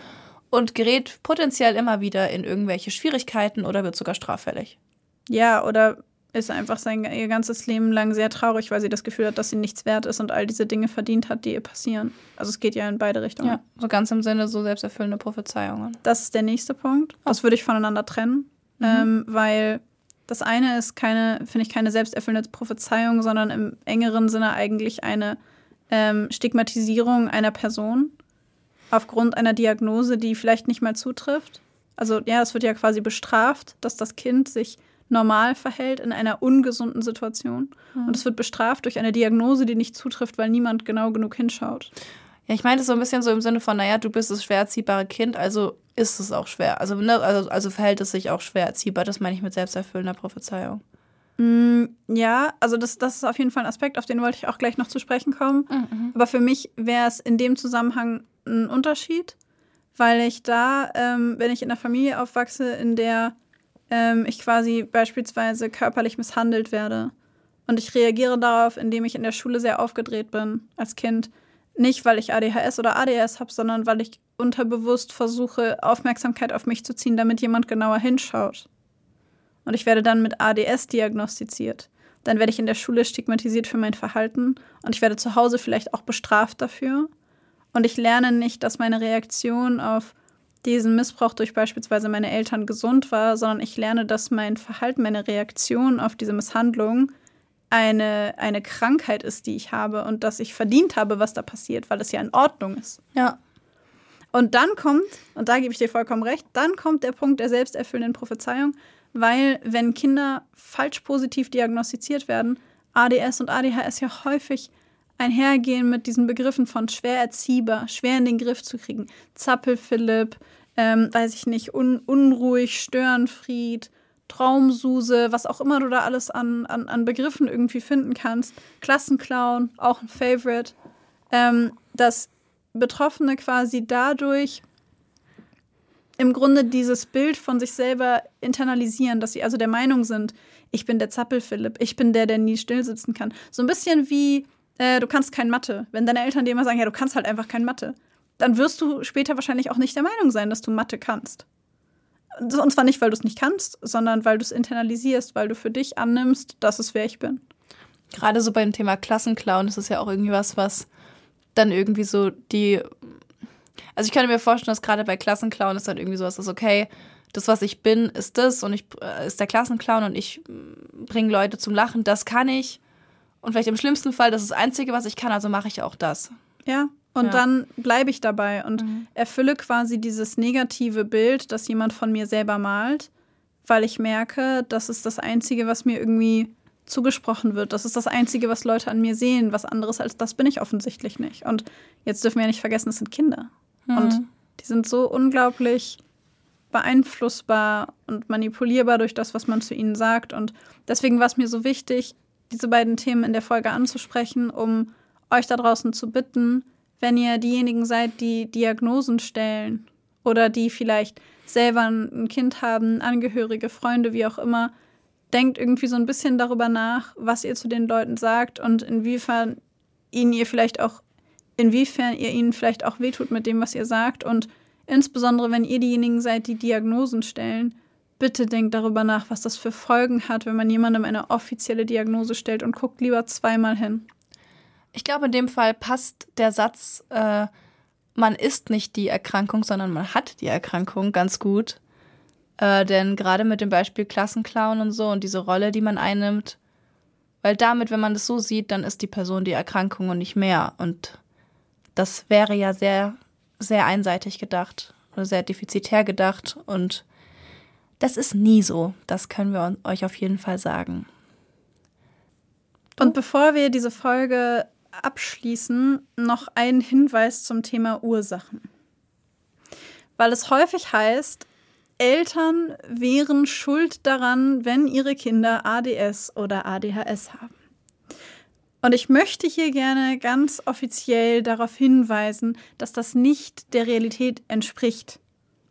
und gerät potenziell immer wieder in irgendwelche Schwierigkeiten oder wird sogar straffällig. Ja, oder ist einfach sein ihr ganzes Leben lang sehr traurig, weil sie das Gefühl hat, dass sie nichts wert ist und all diese Dinge verdient hat, die ihr passieren. Also es geht ja in beide Richtungen. Ja, so ganz im Sinne so selbsterfüllende Prophezeiungen. Das ist der nächste Punkt. Das würde ich voneinander trennen, mhm. ähm, weil das eine ist keine, finde ich, keine selbsterfüllende Prophezeiung, sondern im engeren Sinne eigentlich eine ähm, Stigmatisierung einer Person aufgrund einer Diagnose, die vielleicht nicht mal zutrifft. Also ja, es wird ja quasi bestraft, dass das Kind sich normal verhält in einer ungesunden Situation. Mhm. Und es wird bestraft durch eine Diagnose, die nicht zutrifft, weil niemand genau genug hinschaut. Ja, ich meine das so ein bisschen so im Sinne von, naja, du bist das schwer erziehbare Kind, also ist es auch schwer. Also, ne, also, also verhält es sich auch schwer erziehbar. Das meine ich mit selbsterfüllender Prophezeiung. Mm, ja, also das, das ist auf jeden Fall ein Aspekt, auf den wollte ich auch gleich noch zu sprechen kommen. Mhm. Aber für mich wäre es in dem Zusammenhang ein Unterschied, weil ich da, ähm, wenn ich in einer Familie aufwachse, in der ähm, ich quasi beispielsweise körperlich misshandelt werde. Und ich reagiere darauf, indem ich in der Schule sehr aufgedreht bin als Kind. Nicht, weil ich ADHS oder ADS habe, sondern weil ich unterbewusst versuche, Aufmerksamkeit auf mich zu ziehen, damit jemand genauer hinschaut. Und ich werde dann mit ADS diagnostiziert. Dann werde ich in der Schule stigmatisiert für mein Verhalten und ich werde zu Hause vielleicht auch bestraft dafür. Und ich lerne nicht, dass meine Reaktion auf diesen Missbrauch durch beispielsweise meine Eltern gesund war, sondern ich lerne, dass mein Verhalten, meine Reaktion auf diese Misshandlung eine, eine Krankheit ist, die ich habe und dass ich verdient habe, was da passiert, weil es ja in Ordnung ist. Ja. Und dann kommt, und da gebe ich dir vollkommen recht, dann kommt der Punkt der selbsterfüllenden Prophezeiung, weil wenn Kinder falsch positiv diagnostiziert werden, ADS und ADHS ja häufig einhergehen mit diesen Begriffen von schwer erziehbar, schwer in den Griff zu kriegen. Zappel-Philipp, ähm, weiß ich nicht, un unruhig, Störenfried, Traumsuse, was auch immer du da alles an, an, an Begriffen irgendwie finden kannst. Klassenclown, auch ein Favorite. Ähm, dass Betroffene quasi dadurch im Grunde dieses Bild von sich selber internalisieren, dass sie also der Meinung sind, ich bin der Zappel-Philipp, ich bin der, der nie still sitzen kann. So ein bisschen wie äh, du kannst kein Mathe. Wenn deine Eltern dir immer sagen, ja, du kannst halt einfach kein Mathe, dann wirst du später wahrscheinlich auch nicht der Meinung sein, dass du Mathe kannst. Und zwar nicht, weil du es nicht kannst, sondern weil du es internalisierst, weil du für dich annimmst, dass es wer ich bin. Gerade so beim Thema Klassenclown ist es ja auch irgendwie was, was dann irgendwie so die. Also ich könnte mir vorstellen, dass gerade bei Klassenclown ist dann irgendwie sowas, dass okay, das, was ich bin, ist das und ich äh, ist der Klassenclown und ich mm, bringe Leute zum Lachen, das kann ich. Und vielleicht im schlimmsten Fall, das ist das Einzige, was ich kann, also mache ich auch das. Ja, und ja. dann bleibe ich dabei und mhm. erfülle quasi dieses negative Bild, das jemand von mir selber malt, weil ich merke, das ist das Einzige, was mir irgendwie zugesprochen wird. Das ist das Einzige, was Leute an mir sehen. Was anderes als das bin ich offensichtlich nicht. Und jetzt dürfen wir ja nicht vergessen, es sind Kinder. Mhm. Und die sind so unglaublich beeinflussbar und manipulierbar durch das, was man zu ihnen sagt. Und deswegen war es mir so wichtig, diese beiden Themen in der Folge anzusprechen, um euch da draußen zu bitten, wenn ihr diejenigen seid, die Diagnosen stellen oder die vielleicht selber ein Kind haben, Angehörige, Freunde, wie auch immer, denkt irgendwie so ein bisschen darüber nach, was ihr zu den Leuten sagt und inwiefern ihnen ihr vielleicht auch, inwiefern ihr ihnen vielleicht auch wehtut mit dem, was ihr sagt. Und insbesondere, wenn ihr diejenigen seid, die Diagnosen stellen, bitte denkt darüber nach, was das für Folgen hat, wenn man jemandem eine offizielle Diagnose stellt und guckt lieber zweimal hin. Ich glaube, in dem Fall passt der Satz, äh, man ist nicht die Erkrankung, sondern man hat die Erkrankung ganz gut. Äh, denn gerade mit dem Beispiel Klassenclown und so und diese Rolle, die man einnimmt, weil damit, wenn man das so sieht, dann ist die Person die Erkrankung und nicht mehr. Und das wäre ja sehr, sehr einseitig gedacht oder sehr defizitär gedacht. Und das ist nie so. Das können wir euch auf jeden Fall sagen. Und bevor wir diese Folge abschließen, noch ein Hinweis zum Thema Ursachen. Weil es häufig heißt, Eltern wären schuld daran, wenn ihre Kinder ADS oder ADHS haben. Und ich möchte hier gerne ganz offiziell darauf hinweisen, dass das nicht der Realität entspricht.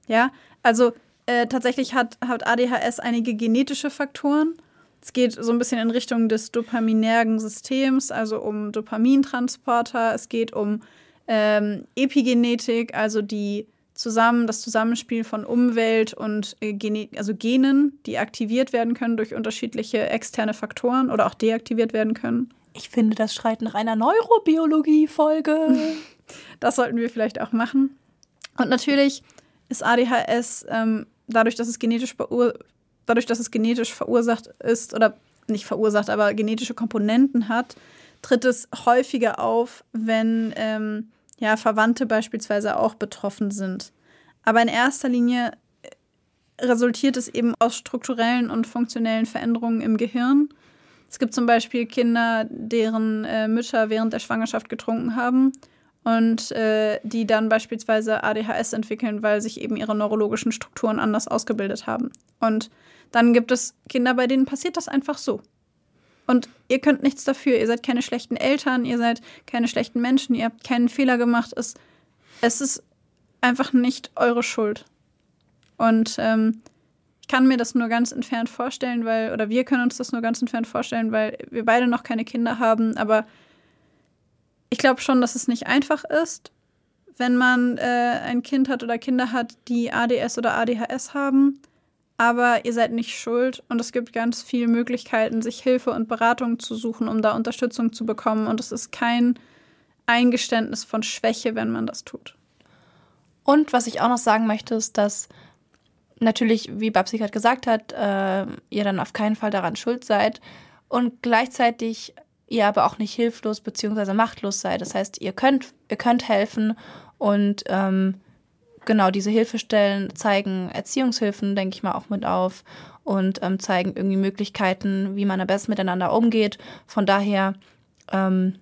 Ja, also äh, tatsächlich hat, hat ADHS einige genetische Faktoren. Es geht so ein bisschen in Richtung des dopaminergen Systems, also um Dopamintransporter. Es geht um ähm, Epigenetik, also die zusammen das Zusammenspiel von Umwelt und äh, Gene also Genen, die aktiviert werden können durch unterschiedliche externe Faktoren oder auch deaktiviert werden können. Ich finde, das schreit nach einer Neurobiologie-Folge. das sollten wir vielleicht auch machen. Und natürlich ist ADHS ähm, dadurch, dass es genetisch dadurch, dass es genetisch verursacht ist oder nicht verursacht, aber genetische Komponenten hat, tritt es häufiger auf, wenn ähm, ja, Verwandte beispielsweise auch betroffen sind. Aber in erster Linie äh, resultiert es eben aus strukturellen und funktionellen Veränderungen im Gehirn. Es gibt zum Beispiel Kinder, deren äh, Mütter während der Schwangerschaft getrunken haben und äh, die dann beispielsweise ADHS entwickeln, weil sich eben ihre neurologischen Strukturen anders ausgebildet haben. Und dann gibt es Kinder, bei denen passiert das einfach so. Und ihr könnt nichts dafür. Ihr seid keine schlechten Eltern, ihr seid keine schlechten Menschen, ihr habt keinen Fehler gemacht. Es, es ist einfach nicht eure Schuld. Und ähm, ich kann mir das nur ganz entfernt vorstellen, weil, oder wir können uns das nur ganz entfernt vorstellen, weil wir beide noch keine Kinder haben. Aber ich glaube schon, dass es nicht einfach ist, wenn man äh, ein Kind hat oder Kinder hat, die ADS oder ADHS haben aber ihr seid nicht schuld und es gibt ganz viele Möglichkeiten, sich Hilfe und Beratung zu suchen, um da Unterstützung zu bekommen. Und es ist kein Eingeständnis von Schwäche, wenn man das tut. Und was ich auch noch sagen möchte, ist, dass natürlich, wie Babsi gerade gesagt hat, äh, ihr dann auf keinen Fall daran schuld seid und gleichzeitig ihr aber auch nicht hilflos bzw. machtlos seid. Das heißt, ihr könnt, ihr könnt helfen und ähm, genau diese Hilfestellen zeigen Erziehungshilfen, denke ich mal, auch mit auf und ähm, zeigen irgendwie Möglichkeiten, wie man am besten miteinander umgeht. Von daher, ähm,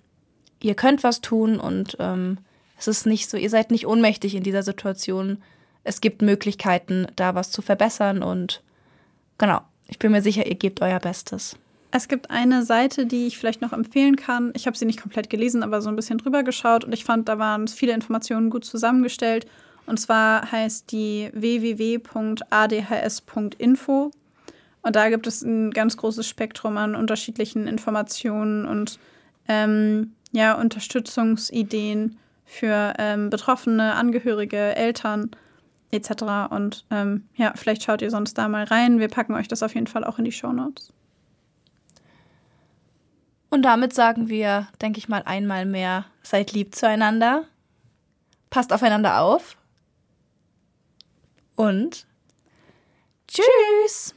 ihr könnt was tun und ähm, es ist nicht so, ihr seid nicht ohnmächtig in dieser Situation. Es gibt Möglichkeiten, da was zu verbessern und genau, ich bin mir sicher, ihr gebt euer Bestes. Es gibt eine Seite, die ich vielleicht noch empfehlen kann. Ich habe sie nicht komplett gelesen, aber so ein bisschen drüber geschaut und ich fand, da waren viele Informationen gut zusammengestellt und zwar heißt die www.adhs.info. Und da gibt es ein ganz großes Spektrum an unterschiedlichen Informationen und ähm, ja, Unterstützungsideen für ähm, Betroffene, Angehörige, Eltern etc. Und ähm, ja, vielleicht schaut ihr sonst da mal rein. Wir packen euch das auf jeden Fall auch in die Show Notes. Und damit sagen wir, denke ich mal, einmal mehr, seid lieb zueinander, passt aufeinander auf und tschüss!